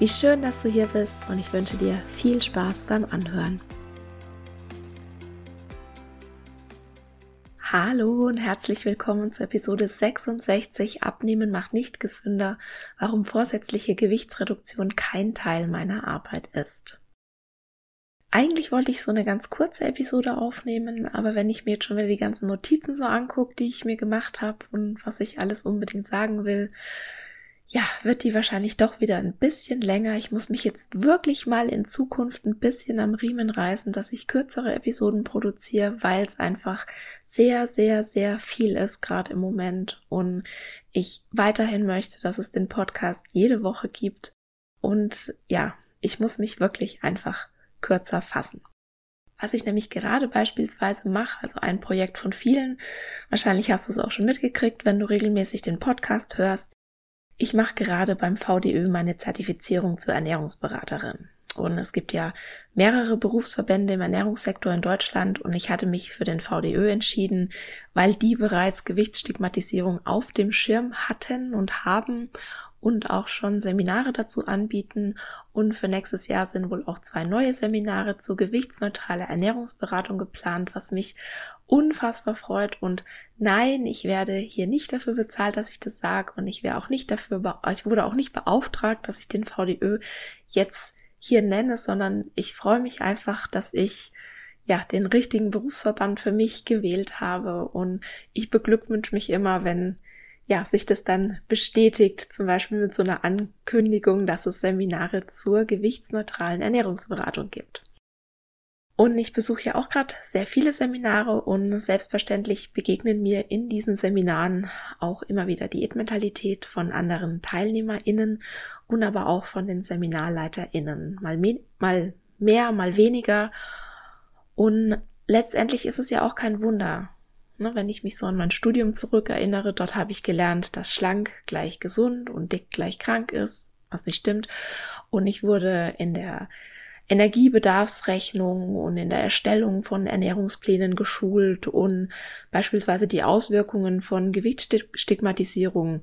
Wie schön, dass du hier bist und ich wünsche dir viel Spaß beim Anhören. Hallo und herzlich willkommen zur Episode 66 Abnehmen macht nicht gesünder, warum vorsätzliche Gewichtsreduktion kein Teil meiner Arbeit ist. Eigentlich wollte ich so eine ganz kurze Episode aufnehmen, aber wenn ich mir jetzt schon wieder die ganzen Notizen so angucke, die ich mir gemacht habe und was ich alles unbedingt sagen will, ja, wird die wahrscheinlich doch wieder ein bisschen länger. Ich muss mich jetzt wirklich mal in Zukunft ein bisschen am Riemen reißen, dass ich kürzere Episoden produziere, weil es einfach sehr, sehr, sehr viel ist gerade im Moment und ich weiterhin möchte, dass es den Podcast jede Woche gibt. Und ja, ich muss mich wirklich einfach kürzer fassen. Was ich nämlich gerade beispielsweise mache, also ein Projekt von vielen, wahrscheinlich hast du es auch schon mitgekriegt, wenn du regelmäßig den Podcast hörst, ich mache gerade beim VDÖ meine Zertifizierung zur Ernährungsberaterin. Und es gibt ja mehrere Berufsverbände im Ernährungssektor in Deutschland und ich hatte mich für den VDÖ entschieden, weil die bereits Gewichtsstigmatisierung auf dem Schirm hatten und haben und auch schon Seminare dazu anbieten. Und für nächstes Jahr sind wohl auch zwei neue Seminare zur gewichtsneutraler Ernährungsberatung geplant, was mich unfassbar freut. Und nein, ich werde hier nicht dafür bezahlt, dass ich das sage. Und ich wäre auch nicht dafür, ich wurde auch nicht beauftragt, dass ich den VDÖ jetzt hier nenne, sondern ich freue mich einfach, dass ich ja, den richtigen Berufsverband für mich gewählt habe und ich beglückwünsche mich immer, wenn ja, sich das dann bestätigt, zum Beispiel mit so einer Ankündigung, dass es Seminare zur gewichtsneutralen Ernährungsberatung gibt. Und ich besuche ja auch gerade sehr viele Seminare und selbstverständlich begegnen mir in diesen Seminaren auch immer wieder Diätmentalität von anderen TeilnehmerInnen und aber auch von den SeminarleiterInnen. Mal, me mal mehr, mal weniger. Und letztendlich ist es ja auch kein Wunder. Ne, wenn ich mich so an mein Studium zurückerinnere, dort habe ich gelernt, dass schlank gleich gesund und dick gleich krank ist, was nicht stimmt. Und ich wurde in der Energiebedarfsrechnung und in der Erstellung von Ernährungsplänen geschult und beispielsweise die Auswirkungen von Gewichtsstigmatisierung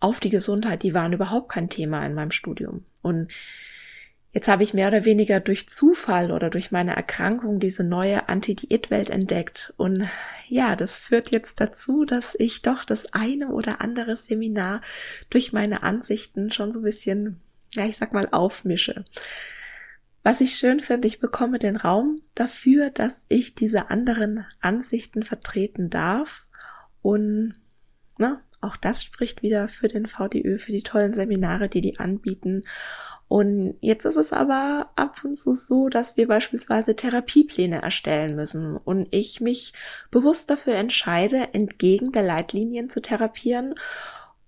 auf die Gesundheit, die waren überhaupt kein Thema in meinem Studium. Und jetzt habe ich mehr oder weniger durch Zufall oder durch meine Erkrankung diese neue Anti-Diät-Welt entdeckt. Und ja, das führt jetzt dazu, dass ich doch das eine oder andere Seminar durch meine Ansichten schon so ein bisschen, ja, ich sag mal, aufmische. Was ich schön finde, ich bekomme den Raum dafür, dass ich diese anderen Ansichten vertreten darf. Und na, auch das spricht wieder für den VDÖ, für die tollen Seminare, die die anbieten. Und jetzt ist es aber ab und zu so, dass wir beispielsweise Therapiepläne erstellen müssen und ich mich bewusst dafür entscheide, entgegen der Leitlinien zu therapieren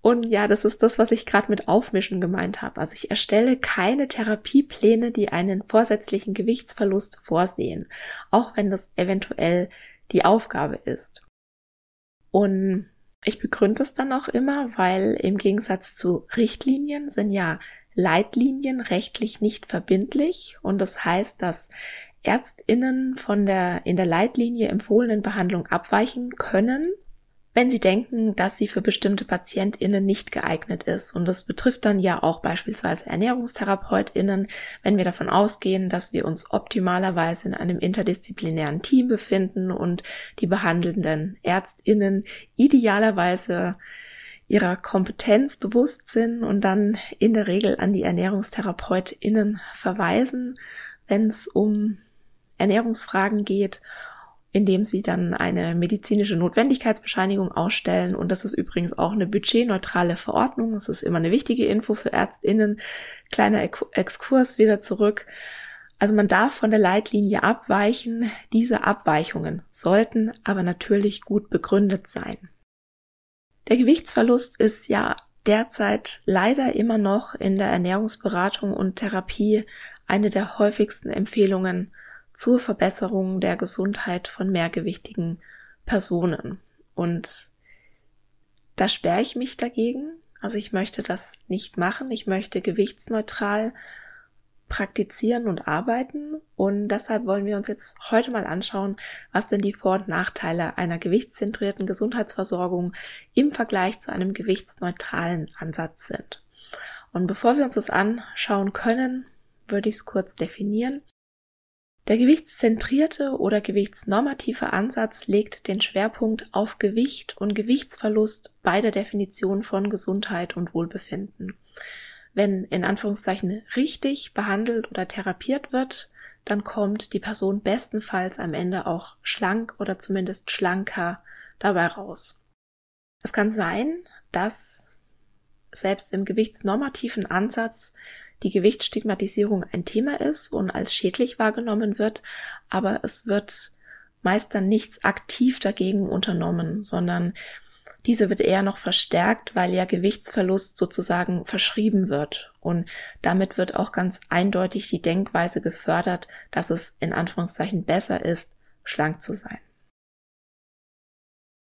und ja, das ist das, was ich gerade mit Aufmischen gemeint habe. Also ich erstelle keine Therapiepläne, die einen vorsätzlichen Gewichtsverlust vorsehen, auch wenn das eventuell die Aufgabe ist. Und ich begründe es dann auch immer, weil im Gegensatz zu Richtlinien sind ja Leitlinien rechtlich nicht verbindlich. Und das heißt, dass Ärztinnen von der in der Leitlinie empfohlenen Behandlung abweichen können, wenn sie denken, dass sie für bestimmte PatientInnen nicht geeignet ist. Und das betrifft dann ja auch beispielsweise ErnährungstherapeutInnen, wenn wir davon ausgehen, dass wir uns optimalerweise in einem interdisziplinären Team befinden und die behandelnden ÄrztInnen idealerweise ihrer Kompetenz bewusst sind und dann in der Regel an die ErnährungstherapeutInnen verweisen, wenn es um Ernährungsfragen geht, indem sie dann eine medizinische Notwendigkeitsbescheinigung ausstellen. Und das ist übrigens auch eine budgetneutrale Verordnung. Das ist immer eine wichtige Info für ÄrztInnen. Kleiner Exkurs wieder zurück. Also man darf von der Leitlinie abweichen. Diese Abweichungen sollten aber natürlich gut begründet sein. Der Gewichtsverlust ist ja derzeit leider immer noch in der Ernährungsberatung und Therapie eine der häufigsten Empfehlungen zur Verbesserung der Gesundheit von mehrgewichtigen Personen. Und da sperre ich mich dagegen. Also ich möchte das nicht machen. Ich möchte gewichtsneutral praktizieren und arbeiten. Und deshalb wollen wir uns jetzt heute mal anschauen, was denn die Vor- und Nachteile einer gewichtszentrierten Gesundheitsversorgung im Vergleich zu einem gewichtsneutralen Ansatz sind. Und bevor wir uns das anschauen können, würde ich es kurz definieren. Der gewichtszentrierte oder gewichtsnormative Ansatz legt den Schwerpunkt auf Gewicht und Gewichtsverlust bei der Definition von Gesundheit und Wohlbefinden. Wenn in Anführungszeichen richtig behandelt oder therapiert wird, dann kommt die Person bestenfalls am Ende auch schlank oder zumindest schlanker dabei raus. Es kann sein, dass selbst im gewichtsnormativen Ansatz die Gewichtsstigmatisierung ein Thema ist und als schädlich wahrgenommen wird, aber es wird meist dann nichts aktiv dagegen unternommen, sondern diese wird eher noch verstärkt, weil ja Gewichtsverlust sozusagen verschrieben wird. Und damit wird auch ganz eindeutig die Denkweise gefördert, dass es in Anführungszeichen besser ist, schlank zu sein.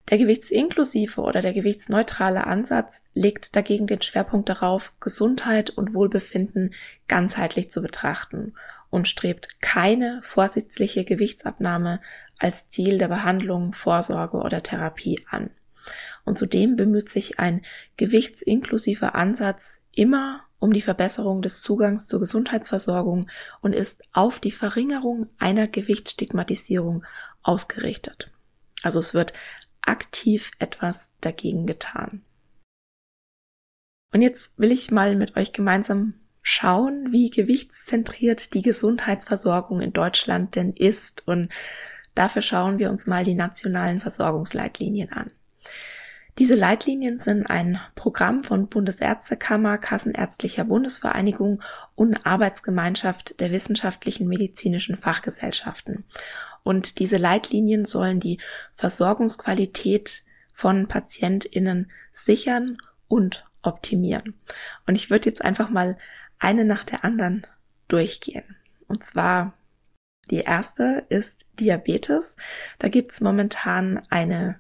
Der gewichtsinklusive oder der gewichtsneutrale Ansatz legt dagegen den Schwerpunkt darauf, Gesundheit und Wohlbefinden ganzheitlich zu betrachten und strebt keine vorsätzliche Gewichtsabnahme als Ziel der Behandlung, Vorsorge oder Therapie an. Und zudem bemüht sich ein gewichtsinklusiver Ansatz immer um die Verbesserung des Zugangs zur Gesundheitsversorgung und ist auf die Verringerung einer Gewichtsstigmatisierung ausgerichtet. Also es wird aktiv etwas dagegen getan. Und jetzt will ich mal mit euch gemeinsam schauen, wie gewichtszentriert die Gesundheitsversorgung in Deutschland denn ist. Und dafür schauen wir uns mal die nationalen Versorgungsleitlinien an. Diese Leitlinien sind ein Programm von Bundesärztekammer, Kassenärztlicher Bundesvereinigung und Arbeitsgemeinschaft der wissenschaftlichen medizinischen Fachgesellschaften. Und diese Leitlinien sollen die Versorgungsqualität von PatientInnen sichern und optimieren. Und ich würde jetzt einfach mal eine nach der anderen durchgehen. Und zwar die erste ist Diabetes. Da gibt es momentan eine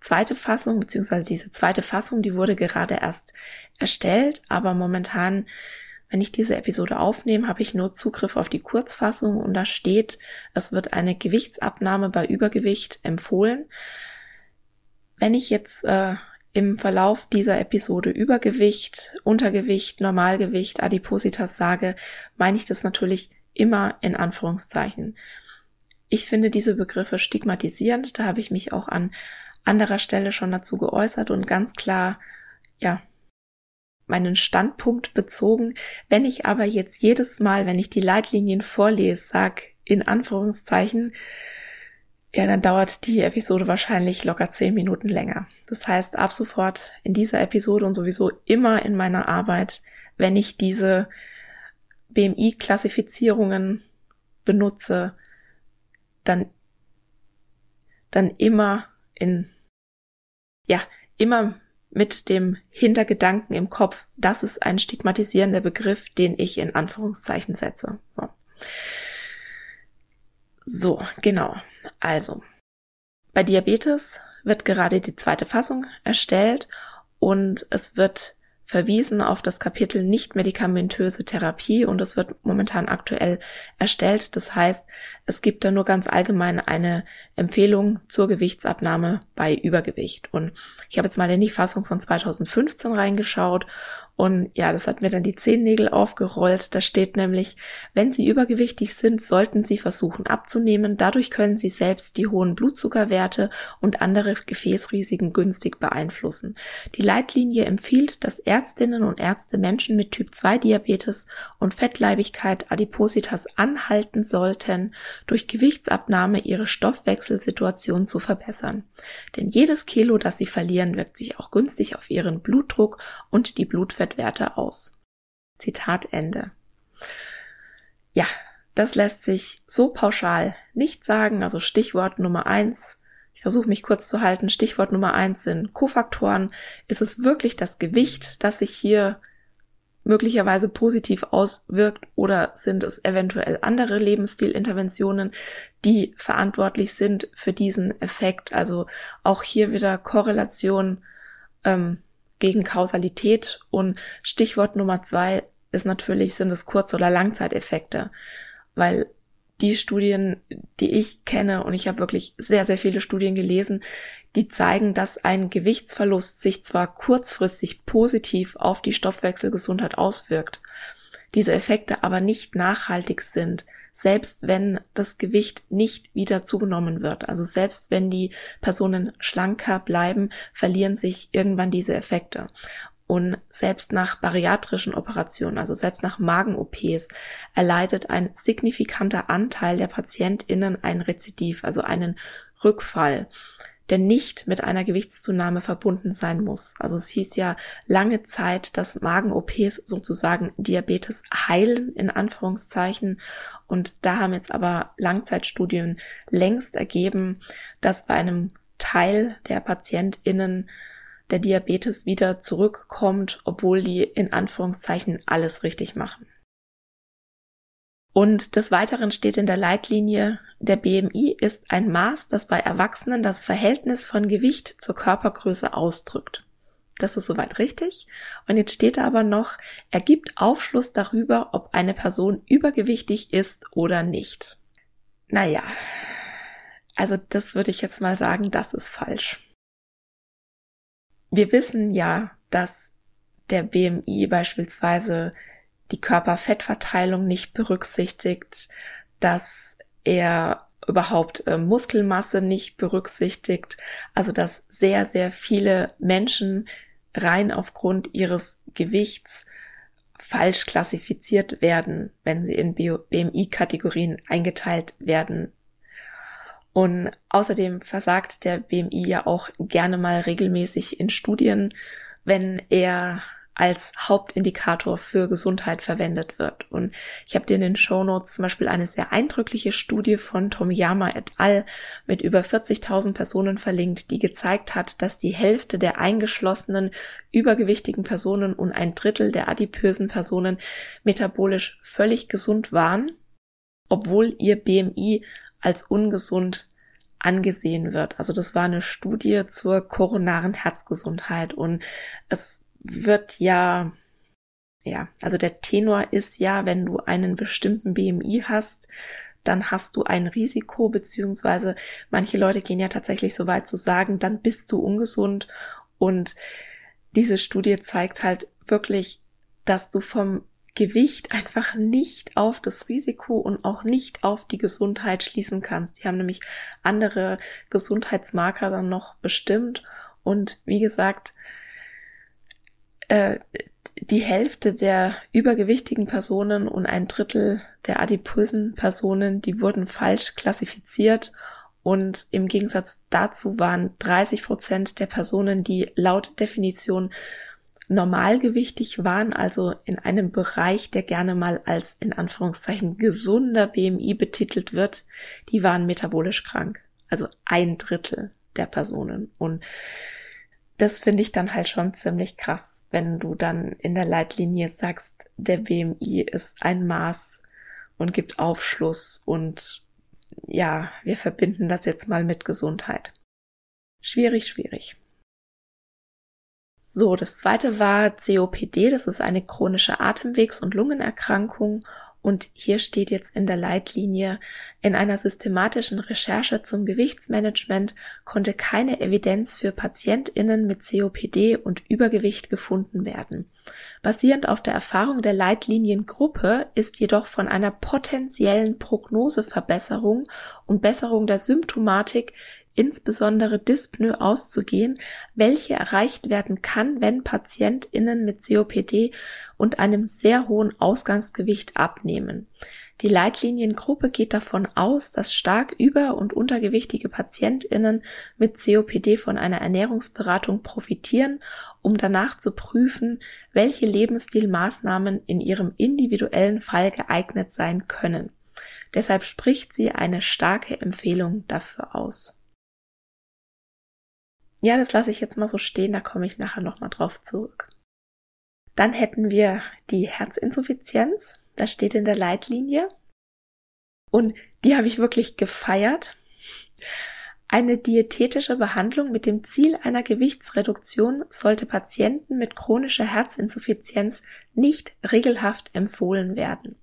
zweite Fassung, beziehungsweise diese zweite Fassung, die wurde gerade erst erstellt, aber momentan, wenn ich diese Episode aufnehme, habe ich nur Zugriff auf die Kurzfassung und da steht, es wird eine Gewichtsabnahme bei Übergewicht empfohlen. Wenn ich jetzt äh, im Verlauf dieser Episode Übergewicht, Untergewicht, Normalgewicht, Adipositas sage, meine ich das natürlich immer in Anführungszeichen. Ich finde diese Begriffe stigmatisierend, da habe ich mich auch an anderer Stelle schon dazu geäußert und ganz klar, ja, meinen Standpunkt bezogen. Wenn ich aber jetzt jedes Mal, wenn ich die Leitlinien vorlese, sag in Anführungszeichen, ja, dann dauert die Episode wahrscheinlich locker zehn Minuten länger. Das heißt, ab sofort in dieser Episode und sowieso immer in meiner Arbeit, wenn ich diese BMI-Klassifizierungen benutze, dann, dann immer in ja, immer mit dem Hintergedanken im Kopf, das ist ein stigmatisierender Begriff, den ich in Anführungszeichen setze. So, so genau. Also, bei Diabetes wird gerade die zweite Fassung erstellt und es wird verwiesen auf das Kapitel nicht medikamentöse Therapie und es wird momentan aktuell erstellt. Das heißt, es gibt da nur ganz allgemein eine Empfehlung zur Gewichtsabnahme bei Übergewicht. Und ich habe jetzt mal in die Fassung von 2015 reingeschaut Und ja, das hat mir dann die Zehennägel aufgerollt. Da steht nämlich, wenn Sie übergewichtig sind, sollten Sie versuchen abzunehmen. Dadurch können Sie selbst die hohen Blutzuckerwerte und andere Gefäßrisiken günstig beeinflussen. Die Leitlinie empfiehlt, dass Ärztinnen und Ärzte Menschen mit Typ 2 Diabetes und Fettleibigkeit Adipositas anhalten sollten, durch Gewichtsabnahme ihre Stoffwechselsituation zu verbessern. Denn jedes Kilo, das sie verlieren, wirkt sich auch günstig auf ihren Blutdruck und die Blutfett Blutfettwerte aus. Zitat Ende. Ja, das lässt sich so pauschal nicht sagen. Also Stichwort Nummer eins. Ich versuche mich kurz zu halten. Stichwort Nummer eins sind Kofaktoren. Ist es wirklich das Gewicht, das sich hier möglicherweise positiv auswirkt oder sind es eventuell andere Lebensstilinterventionen, die verantwortlich sind für diesen Effekt? Also auch hier wieder Korrelation ähm, gegen Kausalität. Und Stichwort Nummer zwei ist natürlich, sind es Kurz- oder Langzeiteffekte, weil die Studien, die ich kenne, und ich habe wirklich sehr, sehr viele Studien gelesen, die zeigen, dass ein Gewichtsverlust sich zwar kurzfristig positiv auf die Stoffwechselgesundheit auswirkt, diese Effekte aber nicht nachhaltig sind, selbst wenn das Gewicht nicht wieder zugenommen wird. Also selbst wenn die Personen schlanker bleiben, verlieren sich irgendwann diese Effekte. Und selbst nach bariatrischen Operationen, also selbst nach Magen-OPs, erleidet ein signifikanter Anteil der PatientInnen ein Rezidiv, also einen Rückfall der nicht mit einer Gewichtszunahme verbunden sein muss. Also es hieß ja lange Zeit, dass Magen-OPs sozusagen Diabetes heilen, in Anführungszeichen. Und da haben jetzt aber Langzeitstudien längst ergeben, dass bei einem Teil der PatientInnen der Diabetes wieder zurückkommt, obwohl die in Anführungszeichen alles richtig machen. Und des Weiteren steht in der Leitlinie, der BMI ist ein Maß, das bei Erwachsenen das Verhältnis von Gewicht zur Körpergröße ausdrückt. Das ist soweit richtig. Und jetzt steht da aber noch, er gibt Aufschluss darüber, ob eine Person übergewichtig ist oder nicht. Naja, also das würde ich jetzt mal sagen, das ist falsch. Wir wissen ja, dass der BMI beispielsweise die Körperfettverteilung nicht berücksichtigt, dass er überhaupt äh, Muskelmasse nicht berücksichtigt, also dass sehr, sehr viele Menschen rein aufgrund ihres Gewichts falsch klassifiziert werden, wenn sie in BMI-Kategorien eingeteilt werden. Und außerdem versagt der BMI ja auch gerne mal regelmäßig in Studien, wenn er als Hauptindikator für Gesundheit verwendet wird. Und ich habe dir in den Show Notes zum Beispiel eine sehr eindrückliche Studie von Tomiyama et al. mit über 40.000 Personen verlinkt, die gezeigt hat, dass die Hälfte der eingeschlossenen übergewichtigen Personen und ein Drittel der adipösen Personen metabolisch völlig gesund waren, obwohl ihr BMI als ungesund angesehen wird. Also das war eine Studie zur koronaren Herzgesundheit und es wird ja, ja, also der Tenor ist ja, wenn du einen bestimmten BMI hast, dann hast du ein Risiko, beziehungsweise manche Leute gehen ja tatsächlich so weit zu sagen, dann bist du ungesund. Und diese Studie zeigt halt wirklich, dass du vom Gewicht einfach nicht auf das Risiko und auch nicht auf die Gesundheit schließen kannst. Die haben nämlich andere Gesundheitsmarker dann noch bestimmt. Und wie gesagt, äh, die Hälfte der übergewichtigen Personen und ein Drittel der adipösen Personen, die wurden falsch klassifiziert und im Gegensatz dazu waren 30 Prozent der Personen, die laut Definition normalgewichtig waren, also in einem Bereich, der gerne mal als in Anführungszeichen gesunder BMI betitelt wird, die waren metabolisch krank. Also ein Drittel der Personen. Und das finde ich dann halt schon ziemlich krass, wenn du dann in der Leitlinie sagst, der BMI ist ein Maß und gibt Aufschluss und ja, wir verbinden das jetzt mal mit Gesundheit. Schwierig, schwierig. So, das zweite war COPD, das ist eine chronische Atemwegs- und Lungenerkrankung und hier steht jetzt in der Leitlinie, in einer systematischen Recherche zum Gewichtsmanagement konnte keine Evidenz für Patientinnen mit COPD und Übergewicht gefunden werden. Basierend auf der Erfahrung der Leitliniengruppe ist jedoch von einer potenziellen Prognoseverbesserung und Besserung der Symptomatik insbesondere Dyspnoe auszugehen, welche erreicht werden kann, wenn PatientInnen mit COPD und einem sehr hohen Ausgangsgewicht abnehmen. Die Leitliniengruppe geht davon aus, dass stark über- und untergewichtige PatientInnen mit COPD von einer Ernährungsberatung profitieren, um danach zu prüfen, welche Lebensstilmaßnahmen in ihrem individuellen Fall geeignet sein können. Deshalb spricht sie eine starke Empfehlung dafür aus. Ja, das lasse ich jetzt mal so stehen, da komme ich nachher nochmal drauf zurück. Dann hätten wir die Herzinsuffizienz, das steht in der Leitlinie. Und die habe ich wirklich gefeiert. Eine diätetische Behandlung mit dem Ziel einer Gewichtsreduktion sollte Patienten mit chronischer Herzinsuffizienz nicht regelhaft empfohlen werden.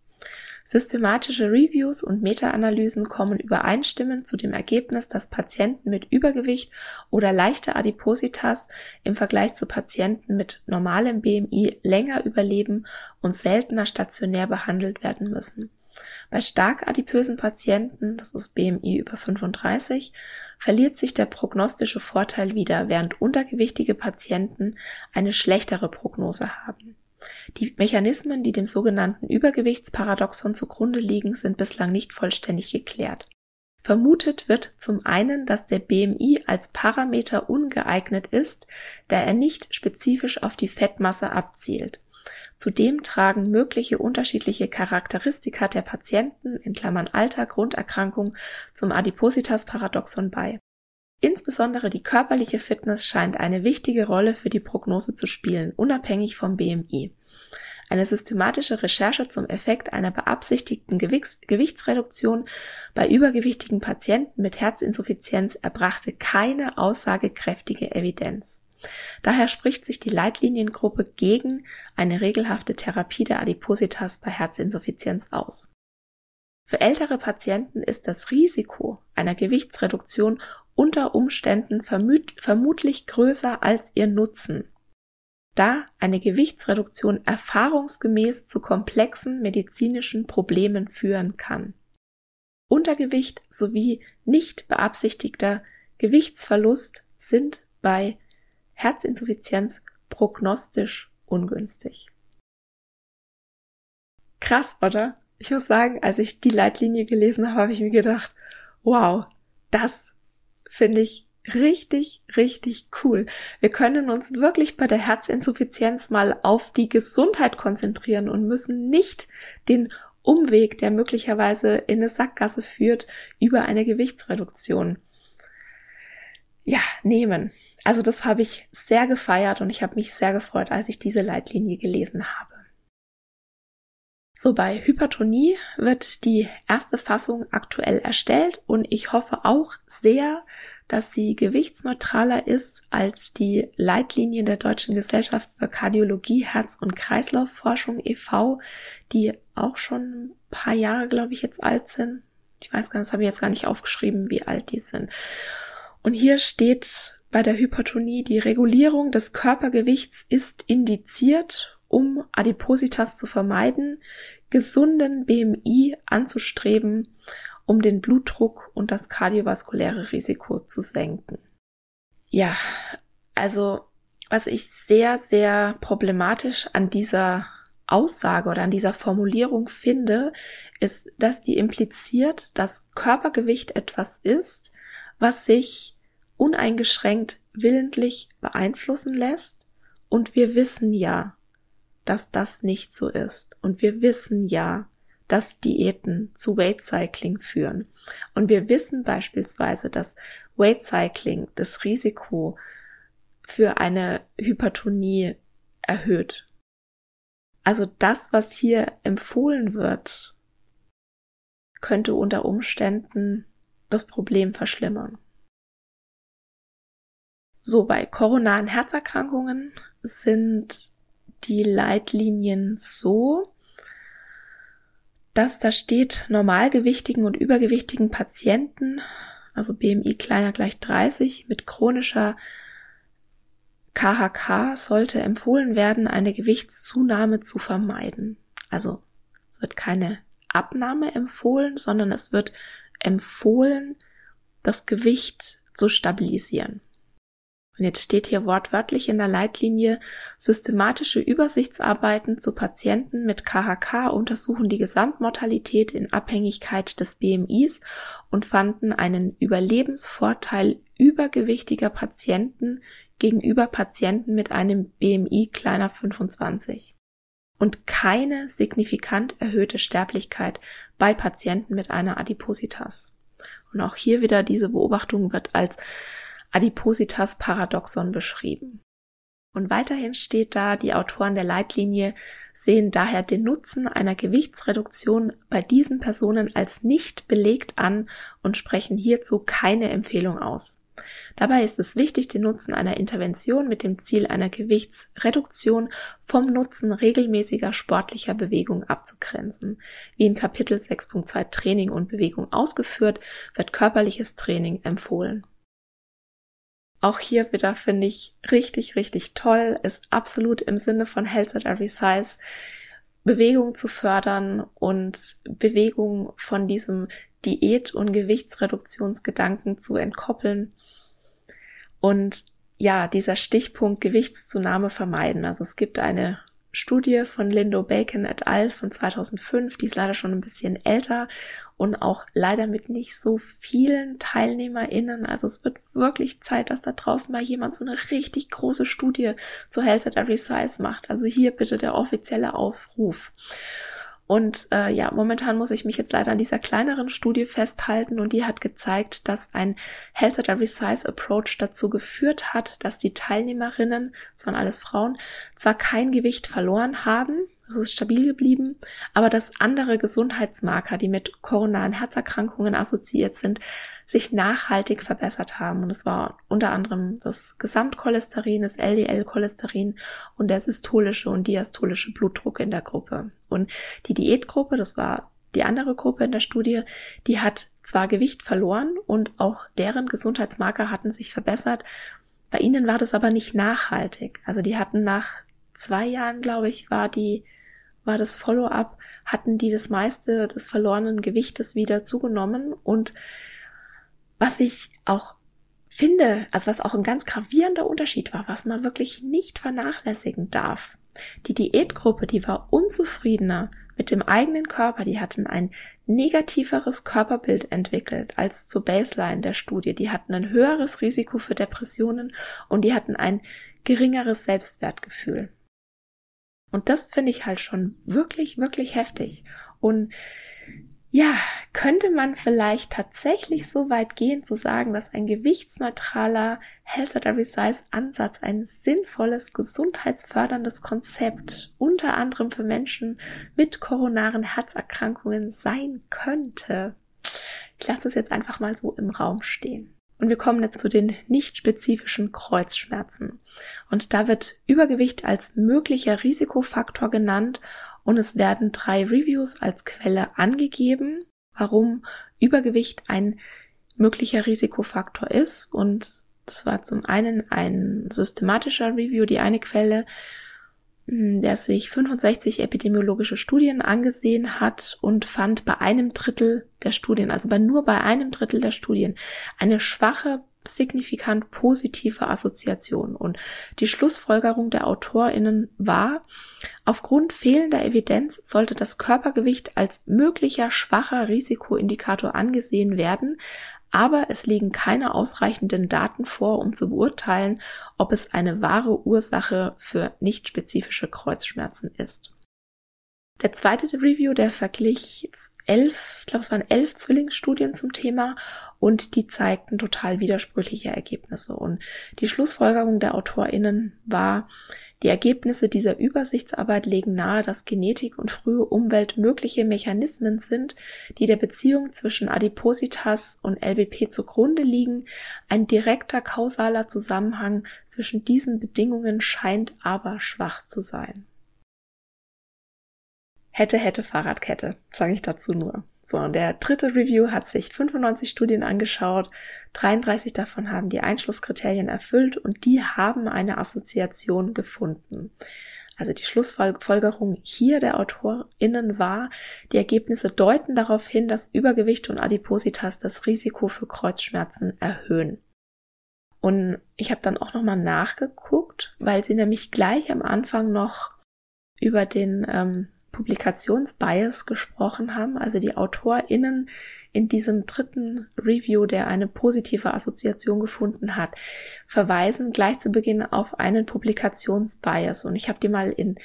Systematische Reviews und Meta-Analysen kommen übereinstimmend zu dem Ergebnis, dass Patienten mit Übergewicht oder leichter Adipositas im Vergleich zu Patienten mit normalem BMI länger überleben und seltener stationär behandelt werden müssen. Bei stark adipösen Patienten, das ist BMI über 35, verliert sich der prognostische Vorteil wieder, während untergewichtige Patienten eine schlechtere Prognose haben. Die Mechanismen, die dem sogenannten Übergewichtsparadoxon zugrunde liegen, sind bislang nicht vollständig geklärt. Vermutet wird zum einen, dass der BMI als Parameter ungeeignet ist, da er nicht spezifisch auf die Fettmasse abzielt. Zudem tragen mögliche unterschiedliche Charakteristika der Patienten in Klammern Alter, Grunderkrankung zum Adipositas-Paradoxon bei. Insbesondere die körperliche Fitness scheint eine wichtige Rolle für die Prognose zu spielen, unabhängig vom BMI. Eine systematische Recherche zum Effekt einer beabsichtigten Gewichts Gewichtsreduktion bei übergewichtigen Patienten mit Herzinsuffizienz erbrachte keine aussagekräftige Evidenz. Daher spricht sich die Leitliniengruppe gegen eine regelhafte Therapie der Adipositas bei Herzinsuffizienz aus. Für ältere Patienten ist das Risiko einer Gewichtsreduktion unter Umständen vermutlich größer als ihr Nutzen, da eine Gewichtsreduktion erfahrungsgemäß zu komplexen medizinischen Problemen führen kann. Untergewicht sowie nicht beabsichtigter Gewichtsverlust sind bei Herzinsuffizienz prognostisch ungünstig. Krass, oder? Ich muss sagen, als ich die Leitlinie gelesen habe, habe ich mir gedacht, wow, das finde ich richtig, richtig cool. Wir können uns wirklich bei der Herzinsuffizienz mal auf die Gesundheit konzentrieren und müssen nicht den Umweg, der möglicherweise in eine Sackgasse führt, über eine Gewichtsreduktion. Ja, nehmen. Also das habe ich sehr gefeiert und ich habe mich sehr gefreut, als ich diese Leitlinie gelesen habe. So, bei Hypertonie wird die erste Fassung aktuell erstellt und ich hoffe auch sehr, dass sie gewichtsneutraler ist als die Leitlinien der Deutschen Gesellschaft für Kardiologie, Herz- und Kreislaufforschung e.V., die auch schon ein paar Jahre, glaube ich, jetzt alt sind. Ich weiß gar nicht, das habe ich jetzt gar nicht aufgeschrieben, wie alt die sind. Und hier steht bei der Hypertonie, die Regulierung des Körpergewichts ist indiziert um Adipositas zu vermeiden, gesunden BMI anzustreben, um den Blutdruck und das kardiovaskuläre Risiko zu senken. Ja, also was ich sehr, sehr problematisch an dieser Aussage oder an dieser Formulierung finde, ist, dass die impliziert, dass Körpergewicht etwas ist, was sich uneingeschränkt willentlich beeinflussen lässt. Und wir wissen ja, dass das nicht so ist. Und wir wissen ja, dass Diäten zu Weight Cycling führen. Und wir wissen beispielsweise, dass Weight Cycling das Risiko für eine Hypertonie erhöht. Also das, was hier empfohlen wird, könnte unter Umständen das Problem verschlimmern. So, bei koronaren Herzerkrankungen sind die Leitlinien so, dass da steht, normalgewichtigen und übergewichtigen Patienten, also BMI kleiner gleich 30, mit chronischer KHK sollte empfohlen werden, eine Gewichtszunahme zu vermeiden. Also es wird keine Abnahme empfohlen, sondern es wird empfohlen, das Gewicht zu stabilisieren. Und jetzt steht hier wortwörtlich in der Leitlinie, systematische Übersichtsarbeiten zu Patienten mit KHK untersuchen die Gesamtmortalität in Abhängigkeit des BMIs und fanden einen Überlebensvorteil übergewichtiger Patienten gegenüber Patienten mit einem BMI kleiner 25 und keine signifikant erhöhte Sterblichkeit bei Patienten mit einer Adipositas. Und auch hier wieder diese Beobachtung wird als Adipositas-Paradoxon beschrieben. Und weiterhin steht da, die Autoren der Leitlinie sehen daher den Nutzen einer Gewichtsreduktion bei diesen Personen als nicht belegt an und sprechen hierzu keine Empfehlung aus. Dabei ist es wichtig, den Nutzen einer Intervention mit dem Ziel einer Gewichtsreduktion vom Nutzen regelmäßiger sportlicher Bewegung abzugrenzen. Wie in Kapitel 6.2 Training und Bewegung ausgeführt, wird körperliches Training empfohlen. Auch hier wieder finde ich richtig, richtig toll, ist absolut im Sinne von Health at Every Size, Bewegung zu fördern und Bewegung von diesem Diät- und Gewichtsreduktionsgedanken zu entkoppeln. Und ja, dieser Stichpunkt Gewichtszunahme vermeiden. Also es gibt eine Studie von Lindo Bacon et al. von 2005, die ist leider schon ein bisschen älter und auch leider mit nicht so vielen TeilnehmerInnen. Also es wird wirklich Zeit, dass da draußen mal jemand so eine richtig große Studie zu Health at Every Size macht. Also hier bitte der offizielle Aufruf. Und äh, ja, momentan muss ich mich jetzt leider an dieser kleineren Studie festhalten und die hat gezeigt, dass ein Health at Every Size Approach dazu geführt hat, dass die Teilnehmerinnen, das waren alles Frauen, zwar kein Gewicht verloren haben, es ist stabil geblieben, aber dass andere Gesundheitsmarker, die mit koronaren Herzerkrankungen assoziiert sind, sich nachhaltig verbessert haben. Und es war unter anderem das Gesamtcholesterin, das LDL-Cholesterin und der systolische und diastolische Blutdruck in der Gruppe. Und die Diätgruppe, das war die andere Gruppe in der Studie, die hat zwar Gewicht verloren und auch deren Gesundheitsmarker hatten sich verbessert. Bei ihnen war das aber nicht nachhaltig. Also die hatten nach zwei Jahren, glaube ich, war die war das Follow-up, hatten die das meiste des verlorenen Gewichtes wieder zugenommen und was ich auch finde, also was auch ein ganz gravierender Unterschied war, was man wirklich nicht vernachlässigen darf. Die Diätgruppe, die war unzufriedener mit dem eigenen Körper, die hatten ein negativeres Körperbild entwickelt als zur Baseline der Studie. Die hatten ein höheres Risiko für Depressionen und die hatten ein geringeres Selbstwertgefühl. Und das finde ich halt schon wirklich, wirklich heftig. Und ja, könnte man vielleicht tatsächlich so weit gehen zu sagen, dass ein gewichtsneutraler Health at Every Size Ansatz ein sinnvolles, gesundheitsförderndes Konzept unter anderem für Menschen mit koronaren Herzerkrankungen sein könnte? Ich lasse es jetzt einfach mal so im Raum stehen. Und wir kommen jetzt zu den nicht spezifischen Kreuzschmerzen. Und da wird Übergewicht als möglicher Risikofaktor genannt und es werden drei Reviews als Quelle angegeben, warum Übergewicht ein möglicher Risikofaktor ist. Und das war zum einen ein systematischer Review, die eine Quelle, der sich 65 epidemiologische Studien angesehen hat und fand bei einem Drittel der Studien, also bei nur bei einem Drittel der Studien, eine schwache signifikant positive Assoziation. Und die Schlussfolgerung der AutorInnen war, aufgrund fehlender Evidenz sollte das Körpergewicht als möglicher schwacher Risikoindikator angesehen werden, aber es liegen keine ausreichenden Daten vor, um zu beurteilen, ob es eine wahre Ursache für nicht spezifische Kreuzschmerzen ist. Der zweite Review, der verglich elf, ich glaube es waren elf Zwillingsstudien zum Thema und die zeigten total widersprüchliche Ergebnisse. Und die Schlussfolgerung der AutorInnen war, die Ergebnisse dieser Übersichtsarbeit legen nahe, dass Genetik und frühe Umwelt mögliche Mechanismen sind, die der Beziehung zwischen Adipositas und LBP zugrunde liegen. Ein direkter kausaler Zusammenhang zwischen diesen Bedingungen scheint aber schwach zu sein. Hätte, hätte Fahrradkette, sage ich dazu nur. So, und der dritte Review hat sich 95 Studien angeschaut, 33 davon haben die Einschlusskriterien erfüllt und die haben eine Assoziation gefunden. Also die Schlussfolgerung hier der AutorInnen war, die Ergebnisse deuten darauf hin, dass Übergewicht und Adipositas das Risiko für Kreuzschmerzen erhöhen. Und ich habe dann auch nochmal nachgeguckt, weil sie nämlich gleich am Anfang noch über den ähm, Publikationsbias gesprochen haben, also die AutorInnen in diesem dritten Review, der eine positive Assoziation gefunden hat, verweisen gleich zu Beginn auf einen Publikationsbias. Und ich habe dir mal in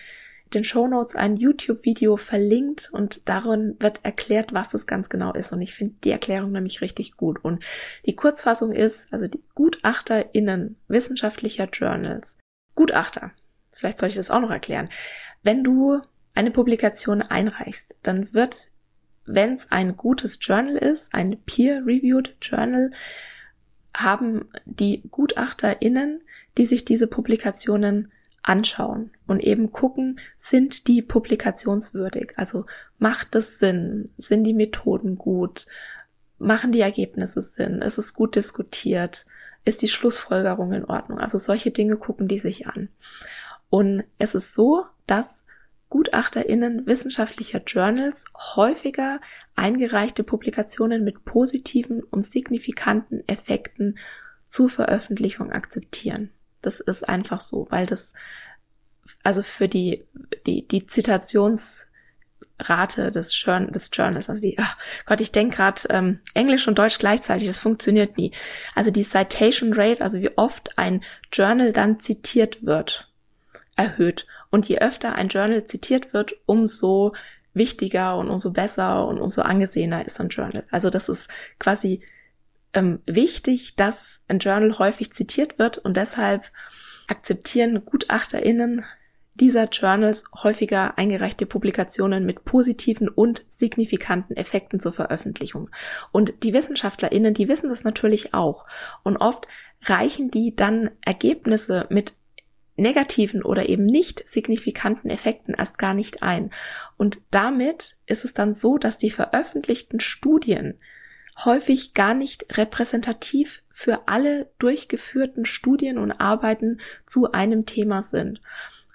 den Show Notes ein YouTube-Video verlinkt und darin wird erklärt, was das ganz genau ist. Und ich finde die Erklärung nämlich richtig gut. Und die Kurzfassung ist, also die GutachterInnen wissenschaftlicher Journals. Gutachter. Vielleicht soll ich das auch noch erklären. Wenn du eine Publikation einreichst, dann wird, wenn es ein gutes Journal ist, ein peer-reviewed Journal, haben die GutachterInnen, die sich diese Publikationen anschauen und eben gucken, sind die publikationswürdig? Also macht es Sinn? Sind die Methoden gut? Machen die Ergebnisse Sinn? Ist es gut diskutiert? Ist die Schlussfolgerung in Ordnung? Also solche Dinge gucken die sich an. Und es ist so, dass GutachterInnen wissenschaftlicher Journals häufiger eingereichte Publikationen mit positiven und signifikanten Effekten zur Veröffentlichung akzeptieren. Das ist einfach so, weil das also für die die die Zitationsrate des, Journal, des Journals, also die, oh Gott, ich denke gerade ähm, Englisch und Deutsch gleichzeitig, das funktioniert nie. Also die Citation Rate, also wie oft ein Journal dann zitiert wird, erhöht. Und je öfter ein Journal zitiert wird, umso wichtiger und umso besser und umso angesehener ist ein Journal. Also das ist quasi ähm, wichtig, dass ein Journal häufig zitiert wird und deshalb akzeptieren GutachterInnen dieser Journals häufiger eingereichte Publikationen mit positiven und signifikanten Effekten zur Veröffentlichung. Und die WissenschaftlerInnen, die wissen das natürlich auch. Und oft reichen die dann Ergebnisse mit negativen oder eben nicht signifikanten Effekten erst gar nicht ein. Und damit ist es dann so, dass die veröffentlichten Studien häufig gar nicht repräsentativ für alle durchgeführten Studien und Arbeiten zu einem Thema sind.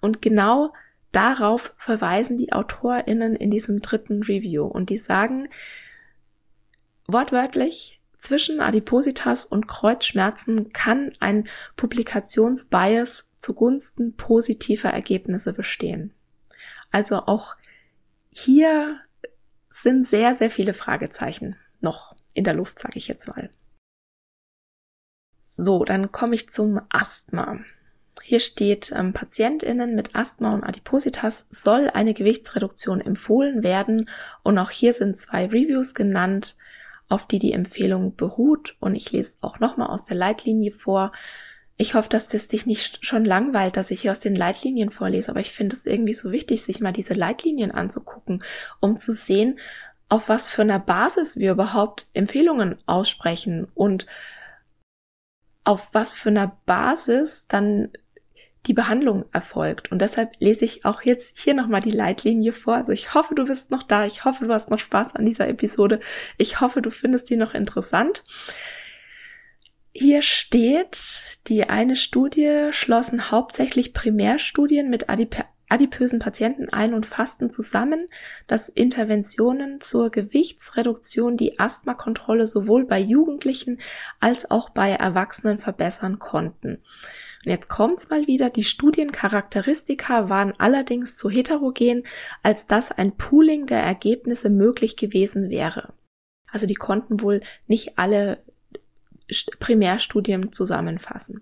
Und genau darauf verweisen die AutorInnen in diesem dritten Review. Und die sagen wortwörtlich, zwischen Adipositas und Kreuzschmerzen kann ein Publikationsbias zugunsten positiver Ergebnisse bestehen. Also auch hier sind sehr, sehr viele Fragezeichen noch in der Luft, sage ich jetzt mal. So, dann komme ich zum Asthma. Hier steht, ähm, PatientInnen mit Asthma und Adipositas soll eine Gewichtsreduktion empfohlen werden und auch hier sind zwei Reviews genannt auf die die Empfehlung beruht. Und ich lese auch nochmal aus der Leitlinie vor. Ich hoffe, dass das dich nicht schon langweilt, dass ich hier aus den Leitlinien vorlese, aber ich finde es irgendwie so wichtig, sich mal diese Leitlinien anzugucken, um zu sehen, auf was für einer Basis wir überhaupt Empfehlungen aussprechen und auf was für einer Basis dann die Behandlung erfolgt. Und deshalb lese ich auch jetzt hier nochmal die Leitlinie vor. Also ich hoffe, du bist noch da. Ich hoffe, du hast noch Spaß an dieser Episode. Ich hoffe, du findest die noch interessant. Hier steht, die eine Studie schlossen hauptsächlich Primärstudien mit Adip adipösen Patienten ein und fassten zusammen, dass Interventionen zur Gewichtsreduktion die Asthmakontrolle sowohl bei Jugendlichen als auch bei Erwachsenen verbessern konnten. Und jetzt kommt's mal wieder, die Studiencharakteristika waren allerdings zu heterogen, als dass ein Pooling der Ergebnisse möglich gewesen wäre. Also die konnten wohl nicht alle Primärstudien zusammenfassen.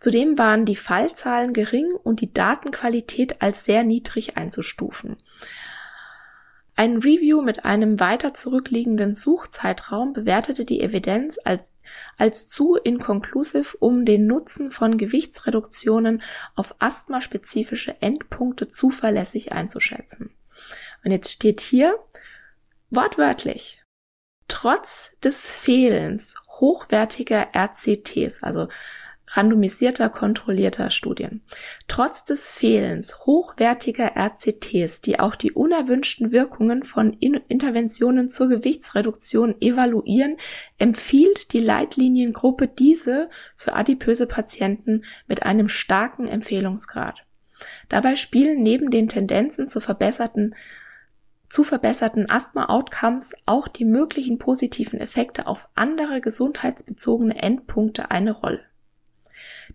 Zudem waren die Fallzahlen gering und die Datenqualität als sehr niedrig einzustufen. Ein Review mit einem weiter zurückliegenden Suchzeitraum bewertete die Evidenz als, als zu inkonklusiv, um den Nutzen von Gewichtsreduktionen auf asthmaspezifische Endpunkte zuverlässig einzuschätzen. Und jetzt steht hier wortwörtlich, trotz des Fehlens hochwertiger RCTs, also randomisierter, kontrollierter Studien. Trotz des Fehlens hochwertiger RCTs, die auch die unerwünschten Wirkungen von Interventionen zur Gewichtsreduktion evaluieren, empfiehlt die Leitliniengruppe diese für adipöse Patienten mit einem starken Empfehlungsgrad. Dabei spielen neben den Tendenzen zu verbesserten zu verbesserten Asthma-Outcomes auch die möglichen positiven Effekte auf andere gesundheitsbezogene Endpunkte eine Rolle.